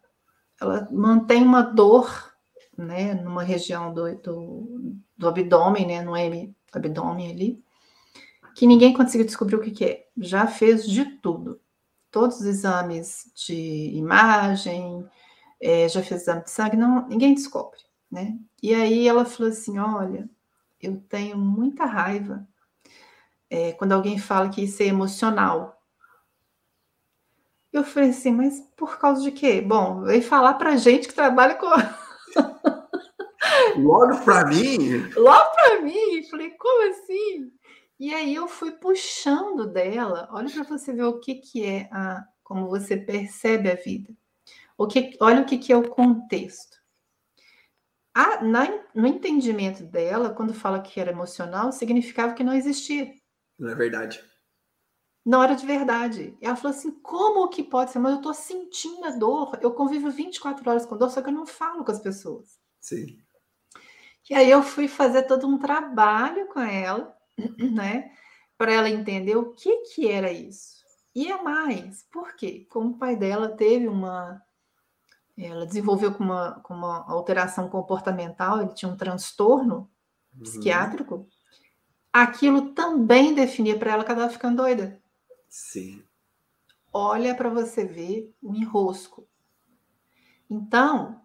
ela mantém uma dor né, numa região do, do, do abdômen, né, no M abdômen ali, que ninguém conseguiu descobrir o que, que é. Já fez de tudo todos os exames de imagem, é, já fez exame de sangue, não, ninguém descobre, né? E aí ela falou assim: olha, eu tenho muita raiva é, quando alguém fala que isso é emocional. Eu falei assim, mas por causa de quê? Bom, veio falar pra gente que trabalha com. Logo para mim? Logo para mim. Falei, como assim? E aí eu fui puxando dela, olha para você ver o que, que é a, como você percebe a vida. O que, olha o que, que é o contexto. A, na, no entendimento dela, quando fala que era emocional, significava que não existia. Não é verdade. Não era de verdade. Ela falou assim: como que pode ser? Mas eu estou sentindo a dor. Eu convivo 24 horas com dor, só que eu não falo com as pessoas. Sim. E aí eu fui fazer todo um trabalho com ela né? Para ela entender o que, que era isso. E é mais, por quê? Como o pai dela teve uma. Ela desenvolveu com uma, com uma alteração comportamental, ele tinha um transtorno uhum. psiquiátrico, aquilo também definia para ela que ela estava ficando doida. Sim. Olha para você ver o enrosco. Então,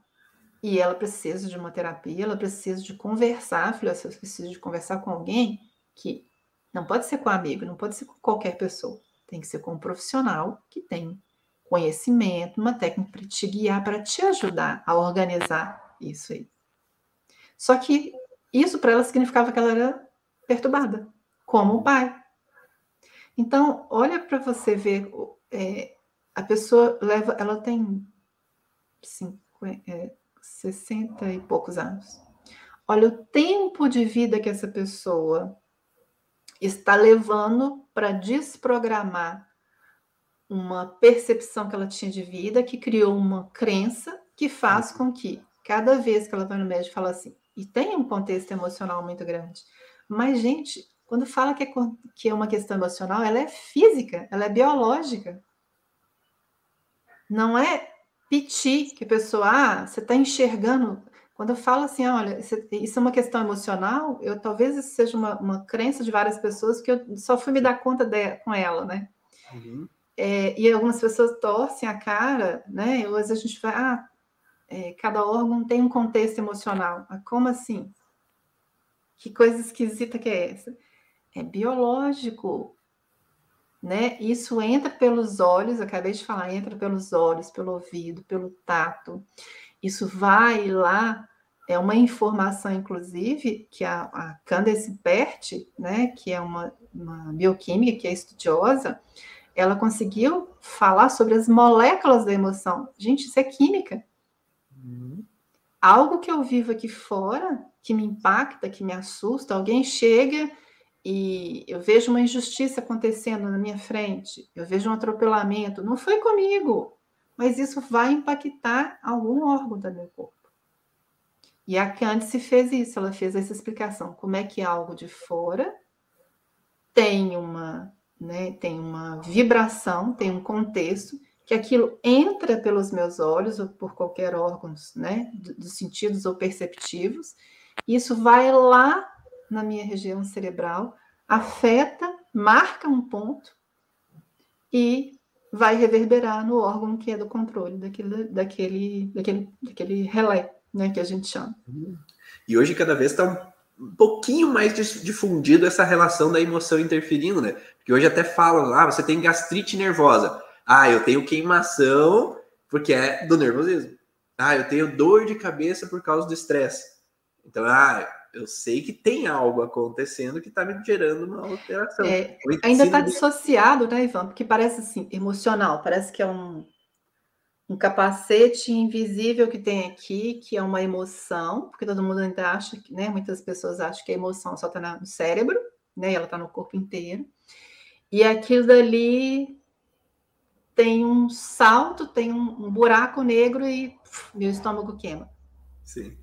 e ela precisa de uma terapia, ela precisa de conversar, filha, você precisa de conversar com alguém que não pode ser com amigo, não pode ser com qualquer pessoa. Tem que ser com um profissional que tem conhecimento, uma técnica para te guiar, para te ajudar a organizar isso aí. Só que isso para ela significava que ela era perturbada, como o pai. Então, olha para você ver, é, a pessoa leva, ela tem 50, é, 60 e poucos anos. Olha o tempo de vida que essa pessoa está levando para desprogramar uma percepção que ela tinha de vida, que criou uma crença que faz uhum. com que cada vez que ela vai no médico fala assim, e tem um contexto emocional muito grande. Mas, gente, quando fala que é, que é uma questão emocional, ela é física, ela é biológica. Não é piti, que a pessoa, ah, você está enxergando quando eu falo assim, olha, isso é uma questão emocional, eu talvez isso seja uma, uma crença de várias pessoas que eu só fui me dar conta de, com ela, né? Uhum. É, e algumas pessoas torcem a cara, né? Ou às vezes a gente vai, ah, é, cada órgão tem um contexto emocional. Ah, como assim? Que coisa esquisita que é essa? É biológico, né? Isso entra pelos olhos, acabei de falar, entra pelos olhos, pelo ouvido, pelo tato. Isso vai lá é uma informação, inclusive, que a, a Candace Pert, né, que é uma, uma bioquímica, que é estudiosa, ela conseguiu falar sobre as moléculas da emoção. Gente, isso é química. Uhum. Algo que eu vivo aqui fora, que me impacta, que me assusta, alguém chega e eu vejo uma injustiça acontecendo na minha frente, eu vejo um atropelamento, não foi comigo, mas isso vai impactar algum órgão do meu corpo. E a Candice fez isso, ela fez essa explicação. Como é que algo de fora tem uma, né, tem uma vibração, tem um contexto, que aquilo entra pelos meus olhos ou por qualquer órgão, né, dos sentidos ou perceptivos, e isso vai lá na minha região cerebral, afeta, marca um ponto e vai reverberar no órgão que é do controle daquele, daquele, daquele, daquele relé, né, que a gente chama. E hoje cada vez está um pouquinho mais difundido essa relação da emoção interferindo, né? Porque hoje até falam, ah, você tem gastrite nervosa. Ah, eu tenho queimação porque é do nervosismo. Ah, eu tenho dor de cabeça por causa do estresse. Então, ah, eu sei que tem algo acontecendo que está me gerando uma alteração. É, ainda está dissociado, né, Ivan? Porque parece assim, emocional, parece que é um, um capacete invisível que tem aqui, que é uma emoção, porque todo mundo ainda acha que, né? Muitas pessoas acham que a emoção só está no cérebro, né? Ela está no corpo inteiro. E aquilo dali tem um salto, tem um, um buraco negro e puf, meu estômago queima. Sim.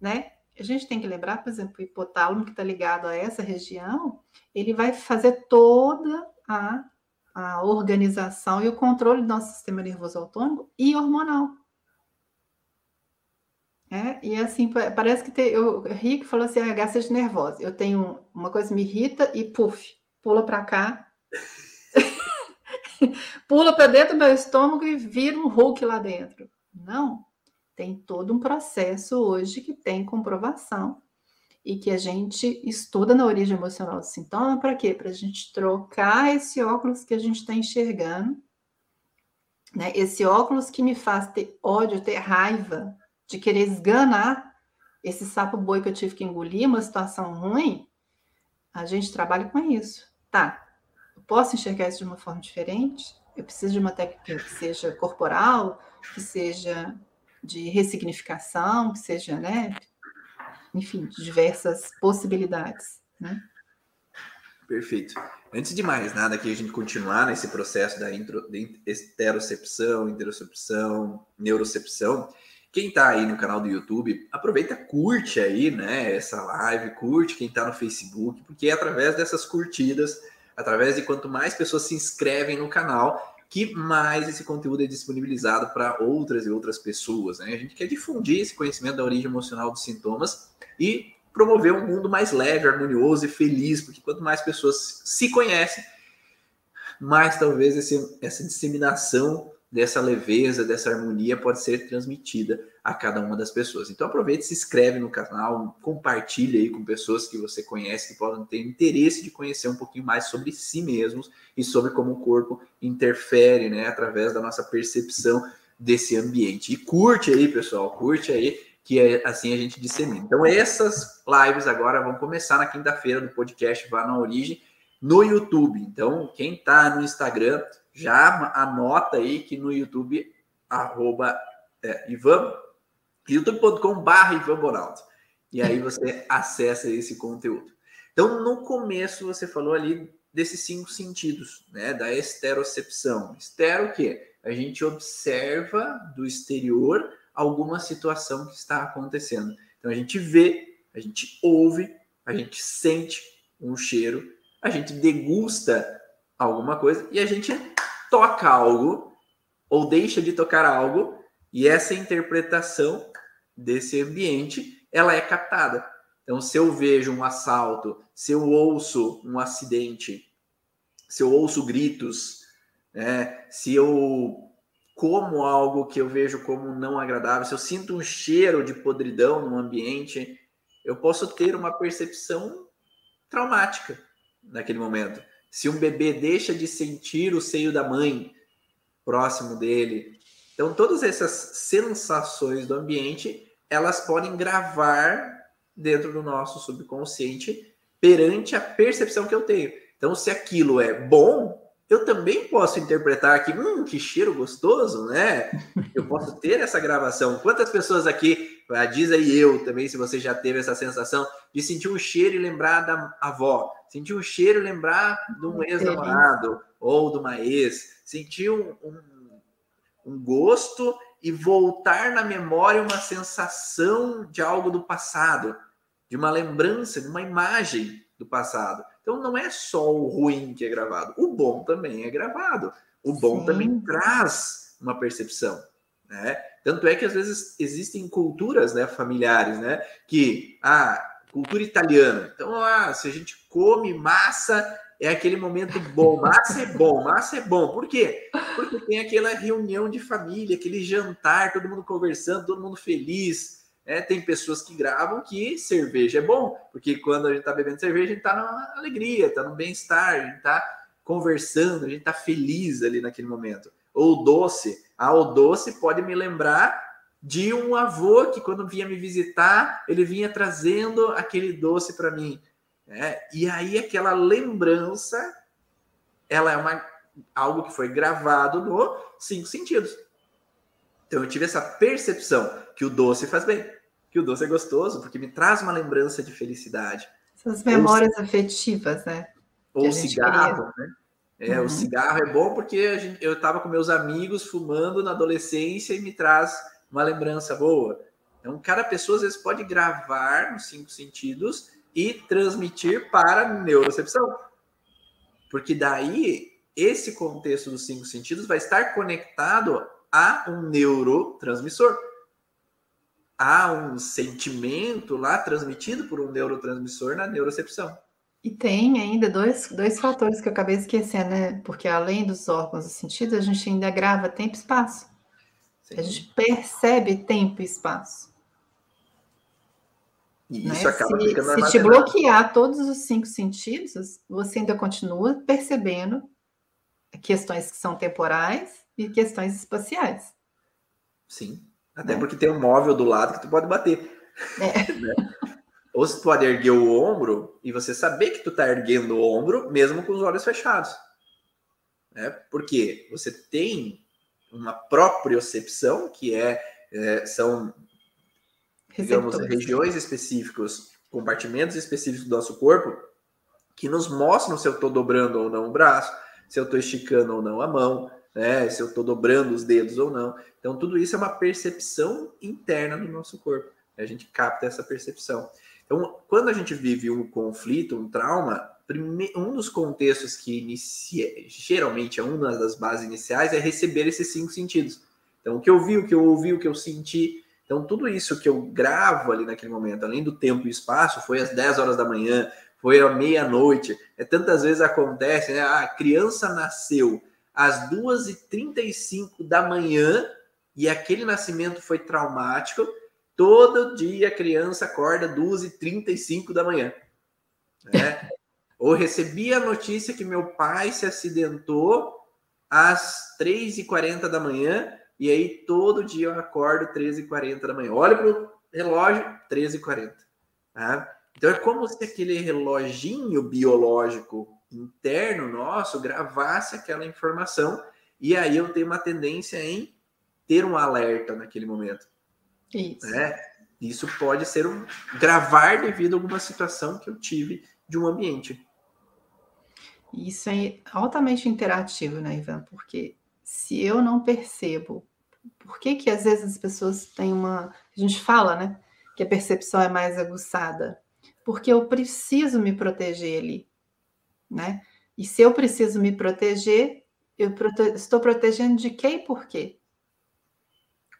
Né? A gente tem que lembrar, por exemplo, o hipotálamo que está ligado a essa região, ele vai fazer toda a, a organização e o controle do nosso sistema nervoso autônomo e hormonal. É, e assim, parece que tem, eu ri falou assim, ah, gastrite nervosa. Eu tenho uma coisa me irrita e puf, pula para cá, pula para dentro do meu estômago e vira um Hulk lá dentro. Não, tem todo um processo hoje que tem comprovação e que a gente estuda na origem emocional do sintoma para quê? Para a gente trocar esse óculos que a gente está enxergando, né? Esse óculos que me faz ter ódio, ter raiva, de querer esganar esse sapo boi que eu tive que engolir, uma situação ruim, a gente trabalha com isso. Tá, eu posso enxergar isso de uma forma diferente? Eu preciso de uma técnica que seja corporal, que seja de ressignificação, que seja, né? Enfim, diversas possibilidades, né? Perfeito. Antes de mais nada, aqui a gente continuar nesse processo da intro, de esterocepção, interocepção, neurocepção, quem está aí no canal do YouTube, aproveita, curte aí, né, essa live, curte quem está no Facebook, porque é através dessas curtidas, através de quanto mais pessoas se inscrevem no canal, que mais esse conteúdo é disponibilizado para outras e outras pessoas. Né? A gente quer difundir esse conhecimento da origem emocional dos sintomas e promover um mundo mais leve, harmonioso e feliz, porque quanto mais pessoas se conhecem, mais talvez esse, essa disseminação dessa leveza, dessa harmonia pode ser transmitida a cada uma das pessoas. Então aproveite, se inscreve no canal, compartilhe aí com pessoas que você conhece que podem ter interesse de conhecer um pouquinho mais sobre si mesmos e sobre como o corpo interfere, né, através da nossa percepção desse ambiente. E curte aí, pessoal, curte aí que é, assim a gente dissemina. Então essas lives agora vão começar na quinta-feira do podcast Vá na Origem no YouTube. Então quem está no Instagram já anota aí que no YouTube, arroba é, Ivan, youtube.com.br. E aí você acessa esse conteúdo. Então, no começo, você falou ali desses cinco sentidos, né? Da esterocepção. Estero o quê? A gente observa do exterior alguma situação que está acontecendo. Então, a gente vê, a gente ouve, a gente sente um cheiro, a gente degusta alguma coisa e a gente toca algo ou deixa de tocar algo e essa interpretação desse ambiente ela é captada. Então, se eu vejo um assalto, se eu ouço um acidente, se eu ouço gritos, né, se eu como algo que eu vejo como não agradável, se eu sinto um cheiro de podridão no ambiente, eu posso ter uma percepção traumática naquele momento. Se um bebê deixa de sentir o seio da mãe próximo dele. Então, todas essas sensações do ambiente, elas podem gravar dentro do nosso subconsciente perante a percepção que eu tenho. Então, se aquilo é bom, eu também posso interpretar que, hum, que cheiro gostoso, né? Eu posso ter essa gravação. Quantas pessoas aqui, diz aí eu também, se você já teve essa sensação de sentir um cheiro e lembrar da avó, sentir um cheiro e lembrar de um ex-namorado ou de uma ex, sentir um, um, um, gosto e voltar na memória uma sensação de algo do passado, de uma lembrança, de uma imagem do passado. Então não é só o ruim que é gravado, o bom também é gravado. O bom Sim. também traz uma percepção, né? Tanto é que às vezes existem culturas, né, familiares, né, que ah, cultura italiana. Então, ah, se a gente come massa, é aquele momento bom. Massa é bom, massa é bom. Por quê? Porque tem aquela reunião de família, aquele jantar, todo mundo conversando, todo mundo feliz. É, tem pessoas que gravam que cerveja é bom, porque quando a gente está bebendo cerveja, a gente está na alegria, está no bem-estar, a gente está conversando, a gente está feliz ali naquele momento. Ou doce. Ah, o doce pode me lembrar de um avô que quando vinha me visitar, ele vinha trazendo aquele doce para mim. Né? E aí aquela lembrança, ela é uma, algo que foi gravado no cinco sentidos. Então eu tive essa percepção que o doce faz bem, que o doce é gostoso, porque me traz uma lembrança de felicidade. Essas memórias ou, afetivas, né? Ou cigarro, né? É, uhum. o cigarro é bom porque gente, eu estava com meus amigos fumando na adolescência e me traz uma lembrança boa. Então, cada pessoa às vezes pode gravar nos cinco sentidos e transmitir para a neurocepção. Porque daí esse contexto dos cinco sentidos vai estar conectado a um neurotransmissor. Há um sentimento lá transmitido por um neurotransmissor na neurocepção. E tem ainda dois, dois fatores que eu acabei esquecendo, né? Porque além dos órgãos dos sentidos, a gente ainda grava tempo e espaço. Sim. A gente percebe tempo e espaço. E né? isso acaba se, ficando Se te bloquear todos os cinco sentidos, você ainda continua percebendo questões que são temporais e questões espaciais. Sim. Até né? porque tem um móvel do lado que tu pode bater. É. né? Ou você pode erguer o ombro e você saber que tu tá erguendo o ombro mesmo com os olhos fechados. Né? Porque você tem uma propriocepção, que é, é são digamos, regiões específicas, compartimentos específicos do nosso corpo, que nos mostram se eu estou dobrando ou não o braço, se eu estou esticando ou não a mão, né? Se eu estou dobrando os dedos ou não. Então, tudo isso é uma percepção interna do nosso corpo. A gente capta essa percepção. Então, quando a gente vive um conflito, um trauma, um dos contextos que inicia, geralmente é uma das bases iniciais, é receber esses cinco sentidos. Então, o que eu vi, o que eu ouvi, o que eu senti, então, tudo isso que eu gravo ali naquele momento, além do tempo e espaço, foi às 10 horas da manhã, foi à meia-noite. É, tantas vezes acontece, né? A criança nasceu às 2h35 da manhã e aquele nascimento foi traumático. Todo dia a criança acorda 2h35 da manhã. Né? Ou recebi a notícia que meu pai se acidentou às 3h40 da manhã e aí todo dia eu acordo 13h40 da manhã. Olho para o relógio, 13h40. Tá? Então é como se aquele reloginho biológico interno nosso gravasse aquela informação e aí eu tenho uma tendência em ter um alerta naquele momento. Isso. Né? Isso pode ser um gravar devido a alguma situação que eu tive de um ambiente. Isso é altamente interativo, né, Ivan? Porque se eu não percebo por que que às vezes as pessoas têm uma... A gente fala, né? Que a percepção é mais aguçada. Porque eu preciso me proteger ali, né? E se eu preciso me proteger, eu prote... estou protegendo de quem e por quê?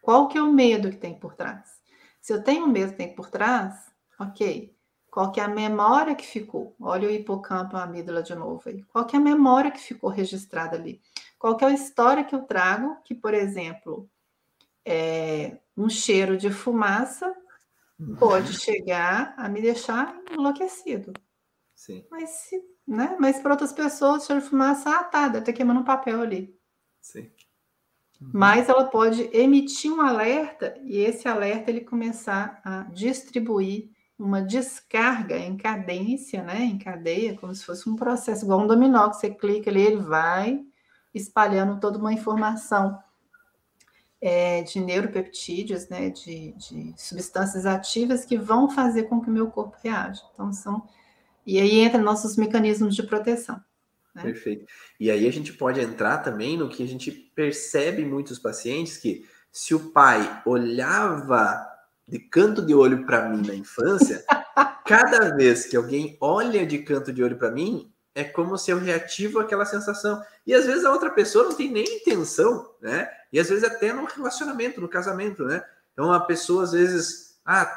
Qual que é o medo que tem por trás? Se eu tenho medo que tem por trás, ok. Qual que é a memória que ficou? Olha o hipocampo, a amígdala de novo aí. Qual que é a memória que ficou registrada ali? Qual que é a história que eu trago que, por exemplo, é, um cheiro de fumaça pode chegar a me deixar enlouquecido. Sim. Mas, se, né? Mas para outras pessoas, cheiro de fumaça, ah, tá, deve ter queimando um papel ali. Sim. Uhum. Mas ela pode emitir um alerta e esse alerta ele começar a distribuir uma descarga em cadência, né, em cadeia, como se fosse um processo igual um dominó que você clica ali, ele vai espalhando toda uma informação é, de neuropeptídeos, né, de, de, substâncias ativas que vão fazer com que o meu corpo reaja. Então, são. E aí entra nossos mecanismos de proteção. Né? Perfeito. E aí a gente pode entrar também no que a gente percebe em muitos pacientes que Se o pai olhava de canto de olho para mim na infância, cada vez que alguém olha de canto de olho para mim, é como se eu reativo aquela sensação. E às vezes a outra pessoa não tem nem intenção, né? E às vezes até no relacionamento, no casamento, né? Então a pessoa às vezes, ah,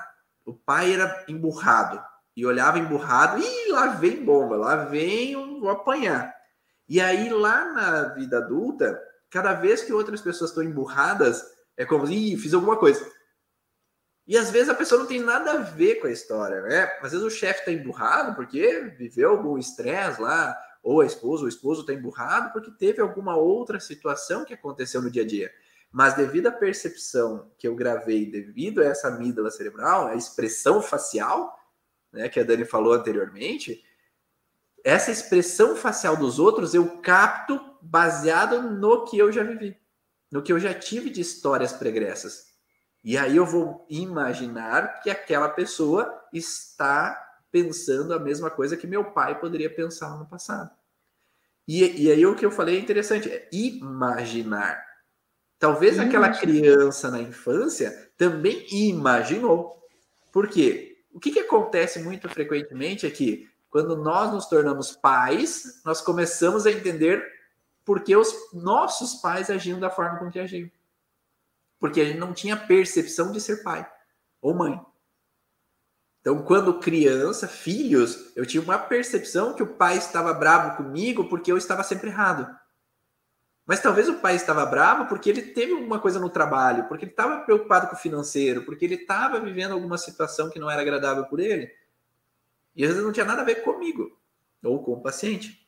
o pai era emburrado e olhava emburrado, e lá vem bomba, lá vem, um, vou apanhar. E aí lá na vida adulta, cada vez que outras pessoas estão emburradas, é como, ih, fiz alguma coisa. E às vezes a pessoa não tem nada a ver com a história, né? Às vezes o chefe está emburrado porque viveu algum estresse lá, ou a esposa, o esposo está emburrado porque teve alguma outra situação que aconteceu no dia a dia. Mas devido à percepção que eu gravei, devido a essa amígdala cerebral, a expressão facial, né, que a Dani falou anteriormente, essa expressão facial dos outros eu capto baseado no que eu já vivi, no que eu já tive de histórias pregressas. E aí eu vou imaginar que aquela pessoa está pensando a mesma coisa que meu pai poderia pensar no passado. E, e aí o que eu falei é interessante, é imaginar. Talvez aquela criança na infância também imaginou. Por quê? O que, que acontece muito frequentemente é que quando nós nos tornamos pais, nós começamos a entender por que os nossos pais agiam da forma com que agiam porque gente não tinha percepção de ser pai ou mãe. Então, quando criança, filhos, eu tinha uma percepção que o pai estava bravo comigo porque eu estava sempre errado. Mas talvez o pai estava bravo porque ele teve alguma coisa no trabalho, porque ele estava preocupado com o financeiro, porque ele estava vivendo alguma situação que não era agradável por ele. E às vezes não tinha nada a ver comigo ou com o paciente.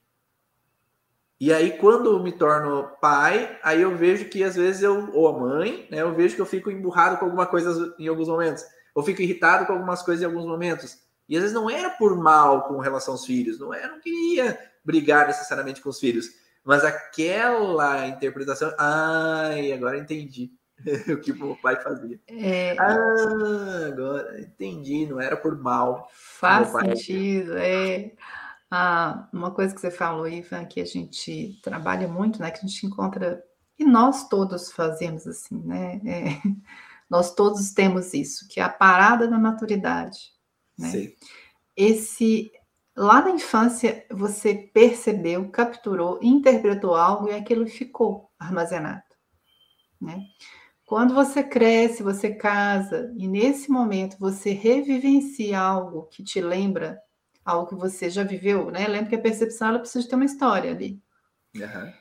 E aí, quando eu me torno pai, aí eu vejo que às vezes eu, ou a mãe, né, eu vejo que eu fico emburrado com alguma coisa em alguns momentos. Eu fico irritado com algumas coisas em alguns momentos. E às vezes não era por mal com relação aos filhos, não era, não queria brigar necessariamente com os filhos. Mas aquela interpretação, ai, agora entendi o que o pai fazia. É... Ah, agora entendi, não era por mal. Faz sentido, é. Ah, uma coisa que você falou, Ivan, que a gente trabalha muito, né? Que a gente encontra, e nós todos fazemos assim, né? É, nós todos temos isso, que é a parada da maturidade. Né? Sim. Esse lá na infância você percebeu, capturou, interpretou algo e aquilo ficou armazenado, né? Quando você cresce, você casa e nesse momento você revivencia algo que te lembra algo que você já viveu, né? Lembra que a percepção ela precisa ter uma história ali. Uhum.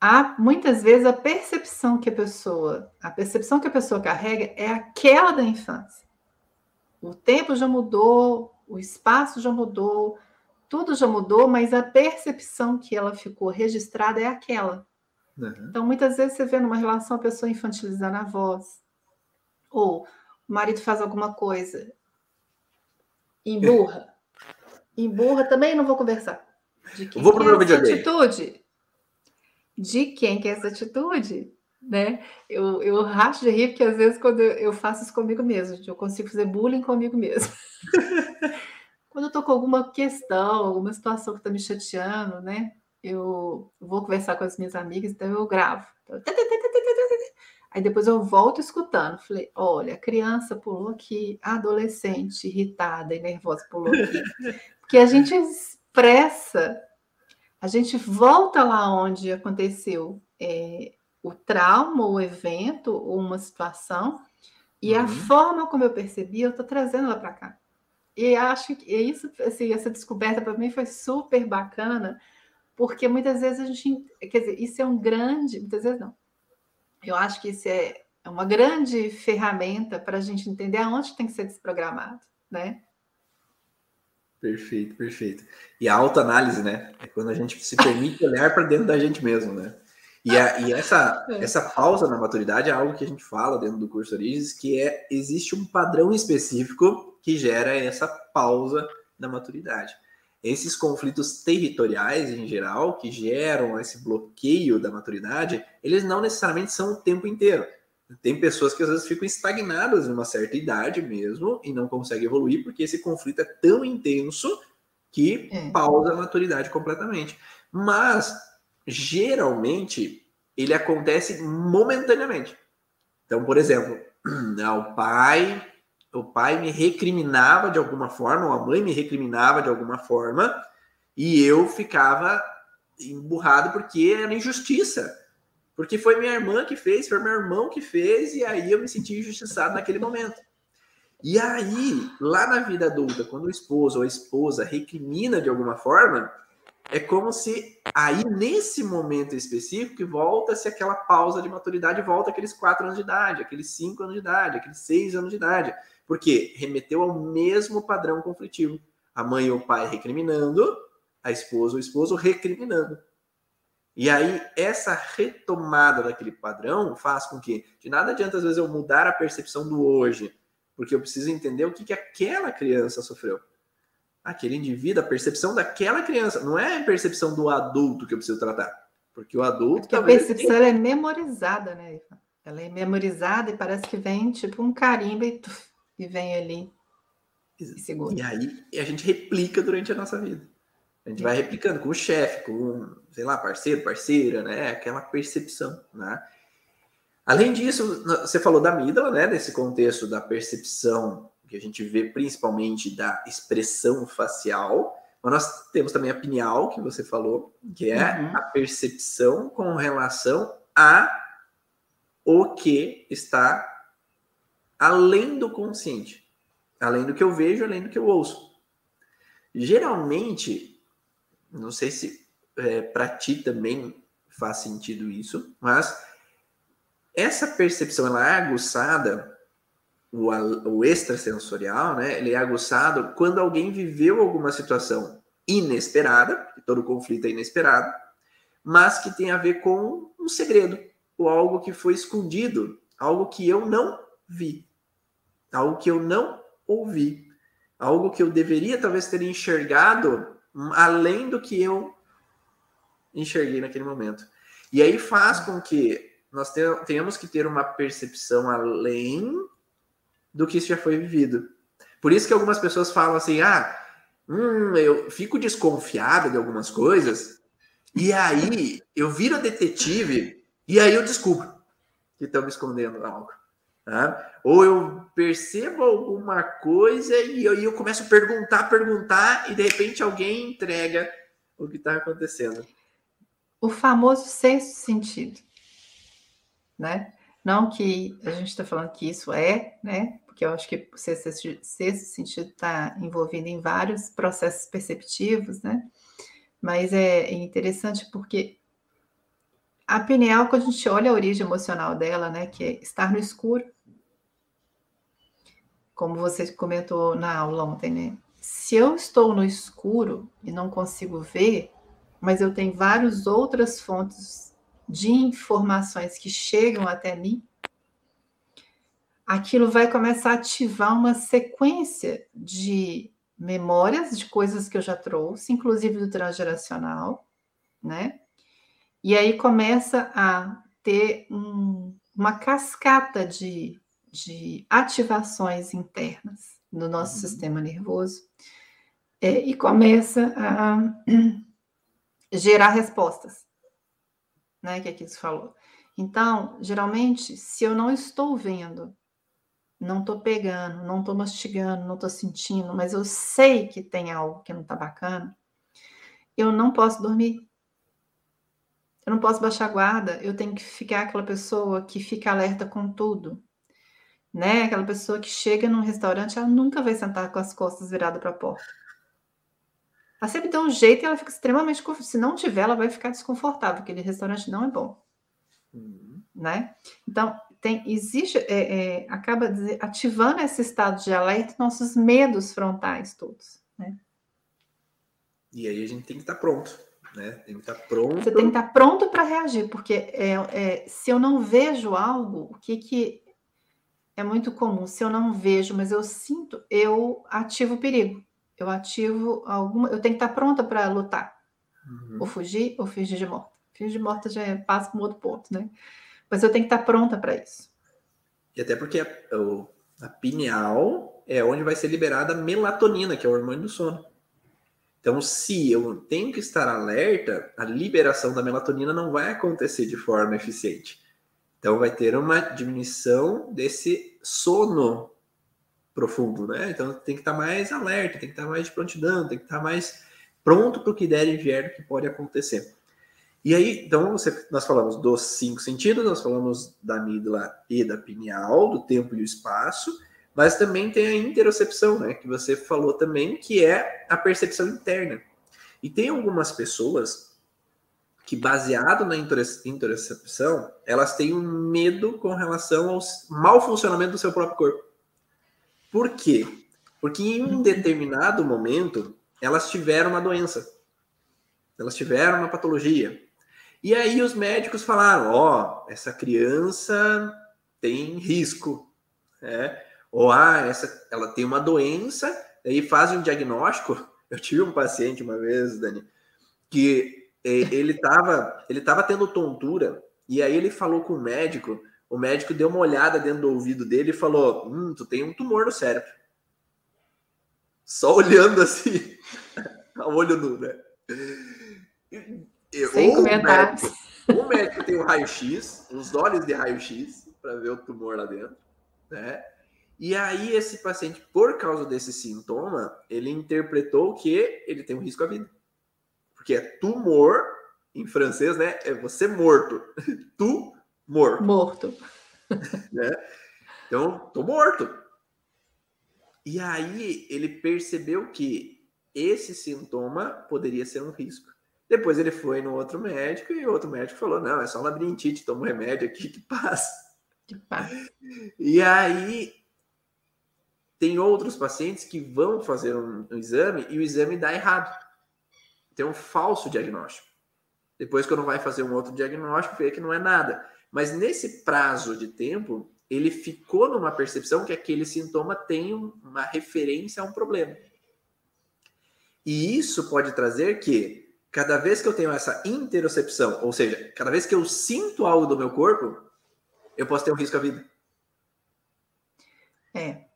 Há muitas vezes a percepção que a pessoa, a percepção que a pessoa carrega é aquela da infância. O tempo já mudou, o espaço já mudou, tudo já mudou, mas a percepção que ela ficou registrada é aquela. Uhum. Então, muitas vezes você vê numa relação a pessoa infantilizando a voz, ou o marido faz alguma coisa, emburra. Emburra também não vou conversar. De quem vou pro que é essa atitude? De quem que é essa atitude? Né? Eu, eu racho de rir porque às vezes quando eu, eu faço isso comigo mesmo, eu consigo fazer bullying comigo mesmo. quando eu tô com alguma questão, alguma situação que tá me chateando, né? Eu vou conversar com as minhas amigas, então eu gravo. Então, Aí depois eu volto escutando. Falei, olha, a criança pulou aqui, a adolescente irritada e nervosa pulou aqui. Porque a gente expressa, a gente volta lá onde aconteceu é, o trauma, o evento, ou uma situação, e uhum. a forma como eu percebi, eu estou trazendo ela para cá. E acho que isso, assim, essa descoberta para mim foi super bacana, porque muitas vezes a gente, quer dizer, isso é um grande, muitas vezes não, eu acho que isso é uma grande ferramenta para a gente entender aonde tem que ser desprogramado, né? Perfeito, perfeito. E a autoanálise, né? É quando a gente se permite olhar para dentro da gente mesmo, né? E, a, e essa, é. essa pausa na maturidade é algo que a gente fala dentro do curso Origens, que é existe um padrão específico que gera essa pausa na maturidade esses conflitos territoriais em geral, que geram esse bloqueio da maturidade, eles não necessariamente são o tempo inteiro. Tem pessoas que às vezes ficam estagnadas em uma certa idade mesmo e não conseguem evoluir porque esse conflito é tão intenso que é. pausa a maturidade completamente. Mas, geralmente, ele acontece momentaneamente. Então, por exemplo, o pai, o pai me recriminava de alguma forma, ou a mãe me recriminava de alguma forma, e eu ficava emburrado porque era injustiça. Porque foi minha irmã que fez, foi meu irmão que fez, e aí eu me senti injustiçado naquele momento. E aí, lá na vida adulta, quando o esposo ou a esposa recrimina de alguma forma, é como se aí, nesse momento específico, volta-se aquela pausa de maturidade, volta aqueles quatro anos de idade, aqueles cinco anos de idade, aqueles seis anos de idade. Porque remeteu ao mesmo padrão conflitivo. A mãe ou o pai recriminando, a esposa ou o esposo recriminando. E aí, essa retomada daquele padrão faz com que, de nada adianta, às vezes, eu mudar a percepção do hoje, porque eu preciso entender o que, que aquela criança sofreu. Aquele indivíduo, a percepção daquela criança, não é a percepção do adulto que eu preciso tratar. Porque o adulto. Porque a percepção é memorizada, né, Ivan? Ela é memorizada e parece que vem tipo um carimbo e, tuf, e vem ali e segura. E aí a gente replica durante a nossa vida. A gente vai replicando com o chefe, com, sei lá, parceiro, parceira, né? Aquela percepção, né? Além disso, você falou da amígdala, né? Nesse contexto da percepção que a gente vê principalmente da expressão facial, mas nós temos também a pineal, que você falou, que é uhum. a percepção com relação a o que está além do consciente, além do que eu vejo, além do que eu ouço. Geralmente, não sei se é, para ti também faz sentido isso, mas essa percepção ela é aguçada, o, o extrasensorial, né? Ele é aguçado quando alguém viveu alguma situação inesperada, todo conflito é inesperado, mas que tem a ver com um segredo, ou algo que foi escondido, algo que eu não vi, algo que eu não ouvi, algo que eu deveria talvez ter enxergado além do que eu enxerguei naquele momento. E aí faz com que nós tenhamos que ter uma percepção além do que isso já foi vivido. Por isso que algumas pessoas falam assim: ah, hum, eu fico desconfiada de algumas coisas, e aí eu viro detetive, e aí eu descubro que estão me escondendo algo. Tá? Ou eu percebo alguma coisa e aí eu começo a perguntar, perguntar, e de repente alguém entrega o que está acontecendo. O famoso sexto sentido né? Não que a gente está falando que isso é, né? Porque eu acho que o sexto, sexto sentido está envolvido em vários processos perceptivos, né? Mas é interessante porque a pineal, quando a gente olha a origem emocional dela, né? Que é estar no escuro. Como você comentou na aula ontem, né? Se eu estou no escuro e não consigo ver, mas eu tenho várias outras fontes de informações que chegam até mim, aquilo vai começar a ativar uma sequência de memórias de coisas que eu já trouxe, inclusive do transgeracional, né? E aí começa a ter um, uma cascata de, de ativações internas no nosso uhum. sistema nervoso é, e começa a gerar respostas né, que aqui se falou. Então, geralmente, se eu não estou vendo, não estou pegando, não estou mastigando, não estou sentindo, mas eu sei que tem algo que não está bacana, eu não posso dormir. Eu não posso baixar a guarda, eu tenho que ficar aquela pessoa que fica alerta com tudo. Né? Aquela pessoa que chega num restaurante, ela nunca vai sentar com as costas viradas para a porta. Ela sempre tem um jeito e ela fica extremamente. Se não tiver, ela vai ficar desconfortável, aquele restaurante não é bom. Uhum. Né? Então, tem, existe, é, é, acaba ativando esse estado de alerta nossos medos frontais todos. Né? E aí a gente tem que estar pronto. Né? Tem que estar pronto. Você tem que estar pronto para reagir, porque é, é, se eu não vejo algo, o que, que é muito comum? Se eu não vejo, mas eu sinto, eu ativo o perigo eu ativo alguma. Eu tenho que estar pronta para lutar. Uhum. Ou fugir, ou fingir de morta. Fingir de morta já é, passa para um outro ponto, né? Mas eu tenho que estar pronta para isso. E até porque a, a pineal é onde vai ser liberada a melatonina, que é o hormônio do sono. Então, se eu tenho que estar alerta, a liberação da melatonina não vai acontecer de forma eficiente. Então vai ter uma diminuição desse sono profundo, né? Então tem que estar mais alerta, tem que estar mais de prontidão, tem que estar mais pronto para o que der e vier, que pode acontecer. E aí, então, você, nós falamos dos cinco sentidos, nós falamos da amígdala e da pineal, do tempo e do espaço, mas também tem a interocepção, né? Que você falou também, que é a percepção interna. E tem algumas pessoas que, baseado na interocepção, elas têm um medo com relação ao mau funcionamento do seu próprio corpo. Por quê? Porque em um determinado momento elas tiveram uma doença, elas tiveram uma patologia. E aí os médicos falaram: ó, oh, essa criança tem risco, né? ou ah, essa, ela tem uma doença, aí fazem um diagnóstico. Eu tive um paciente uma vez, Dani, que ele estava ele tava tendo tontura, e aí ele falou com o médico, o médico deu uma olhada dentro do ouvido dele e falou: Hum, tu tem um tumor no cérebro. Só olhando assim, a olho nu, né? Sem comentários. O médico tem o um raio-x, os olhos de raio-x, para ver o tumor lá dentro, né? E aí, esse paciente, por causa desse sintoma, ele interpretou que ele tem um risco à vida. Porque é tumor, em francês, né? É você morto. tu morto. Morto. Né? Então, tô morto. E aí, ele percebeu que esse sintoma poderia ser um risco. Depois ele foi no outro médico e o outro médico falou: não, é só labirintite, toma um remédio aqui que passa. Que passa. E aí tem outros pacientes que vão fazer um, um exame e o exame dá errado. Tem um falso diagnóstico. Depois, quando vai fazer um outro diagnóstico, vê que não é nada. Mas nesse prazo de tempo, ele ficou numa percepção que aquele sintoma tem uma referência a um problema. E isso pode trazer que, cada vez que eu tenho essa interocepção, ou seja, cada vez que eu sinto algo do meu corpo, eu posso ter um risco à vida. É.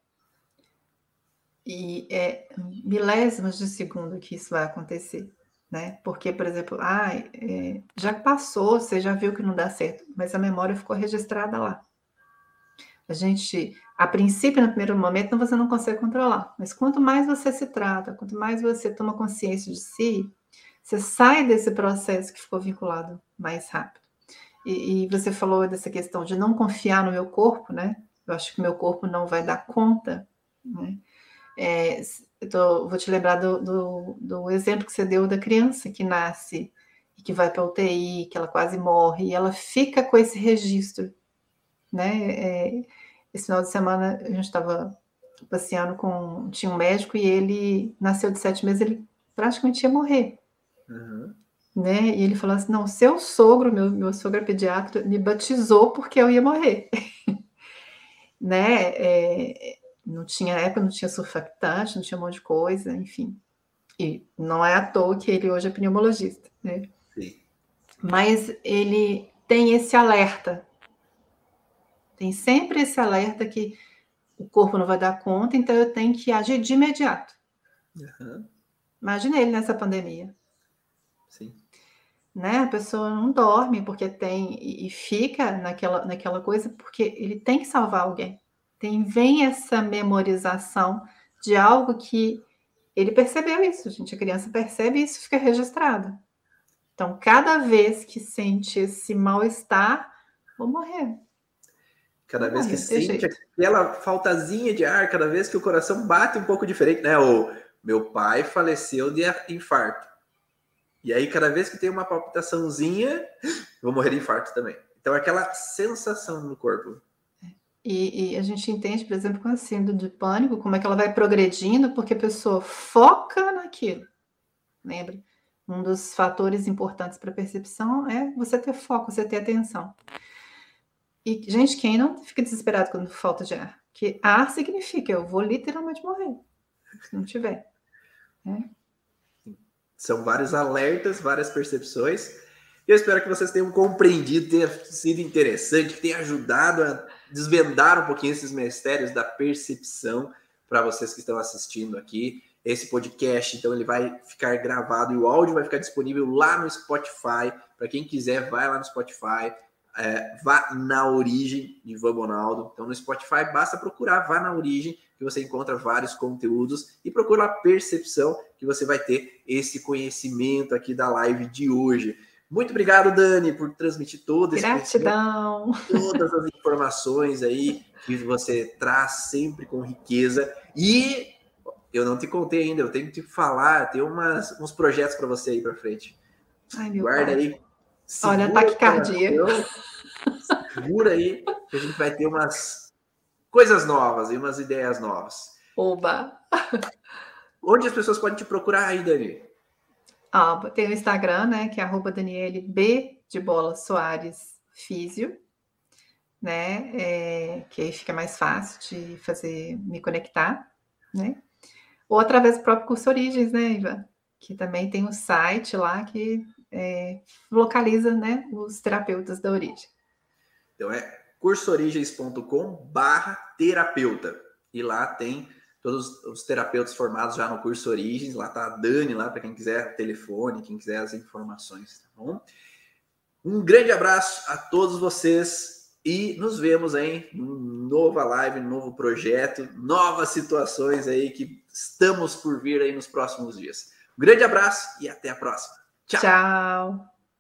E é milésimos de segundo que isso vai acontecer, né? Porque, por exemplo, ah, é, já passou, você já viu que não dá certo, mas a memória ficou registrada lá. A gente, a princípio, no primeiro momento, você não consegue controlar, mas quanto mais você se trata, quanto mais você toma consciência de si, você sai desse processo que ficou vinculado mais rápido. E, e você falou dessa questão de não confiar no meu corpo, né? Eu acho que meu corpo não vai dar conta, né? É, tô, vou te lembrar do, do, do, exemplo que você deu da criança que nasce e que vai para a UTI, que ela quase morre, e ela fica com esse registro. Né? É, esse final de semana a gente estava passeando com. Tinha um médico e ele nasceu de sete meses, ele praticamente ia morrer. Uhum. Né? E ele falou assim: não, seu sogro, meu, meu sogro é pediatra, me batizou porque eu ia morrer. né? É, não tinha época, não tinha surfactante, não tinha um monte de coisa, enfim. E não é à toa que ele hoje é pneumologista, né? Sim. Mas ele tem esse alerta. Tem sempre esse alerta que o corpo não vai dar conta, então eu tenho que agir de imediato. Uhum. Imagina ele nessa pandemia. Sim. Né? A pessoa não dorme porque tem e fica naquela, naquela coisa porque ele tem que salvar alguém. Tem, vem essa memorização de algo que ele percebeu isso, gente. A criança percebe isso fica registrado. Então, cada vez que sente esse mal-estar, vou morrer. Cada vou vez morrer, que sente jeito. aquela faltazinha de ar, cada vez que o coração bate um pouco diferente, né? O meu pai faleceu de infarto. E aí, cada vez que tem uma palpitaçãozinha, vou morrer de infarto também. Então, aquela sensação no corpo. E, e, a gente entende, por exemplo, com a síndrome de pânico, como é que ela vai progredindo, porque a pessoa foca naquilo. Lembra? Um dos fatores importantes para a percepção é você ter foco, você ter atenção. E, gente, quem não fica desesperado quando falta de ar? Que ar significa eu vou literalmente morrer, se não tiver. Né? São vários alertas, várias percepções. Eu espero que vocês tenham compreendido, tenha sido interessante, que tenha ajudado a desvendar um pouquinho esses mistérios da percepção para vocês que estão assistindo aqui. Esse podcast, então, ele vai ficar gravado e o áudio vai ficar disponível lá no Spotify. Para quem quiser, vai lá no Spotify, é, Vá na Origem de Ivan Bonaldo. Então, no Spotify, basta procurar Vá na Origem, que você encontra vários conteúdos, e procura a Percepção, que você vai ter esse conhecimento aqui da live de hoje. Muito obrigado, Dani, por transmitir todo esse Gratidão. todas as informações aí que você traz sempre com riqueza. E eu não te contei ainda, eu tenho que te falar, tem umas, uns projetos para você aí para frente. Ai, meu Guarda pai. aí. Olha, taquicardia. Segura aí, que a gente vai ter umas coisas novas e umas ideias novas. Oba! Onde as pessoas podem te procurar aí, Dani? Ah, tem o Instagram, né, que é arroba Daniele B de bola Soares Físio, né, é, que aí fica mais fácil de fazer, me conectar, né, ou através do próprio curso Origens, né, Iva, que também tem um site lá que é, localiza, né, os terapeutas da origem. Então é cursoorigens.com barra terapeuta. E lá tem todos os terapeutas formados já no curso Origens. Lá tá a Dani, lá para quem quiser telefone, quem quiser as informações, tá bom? Um grande abraço a todos vocês e nos vemos aí em nova live, novo projeto, novas situações aí que estamos por vir aí nos próximos dias. Um grande abraço e até a próxima. Tchau. Tchau.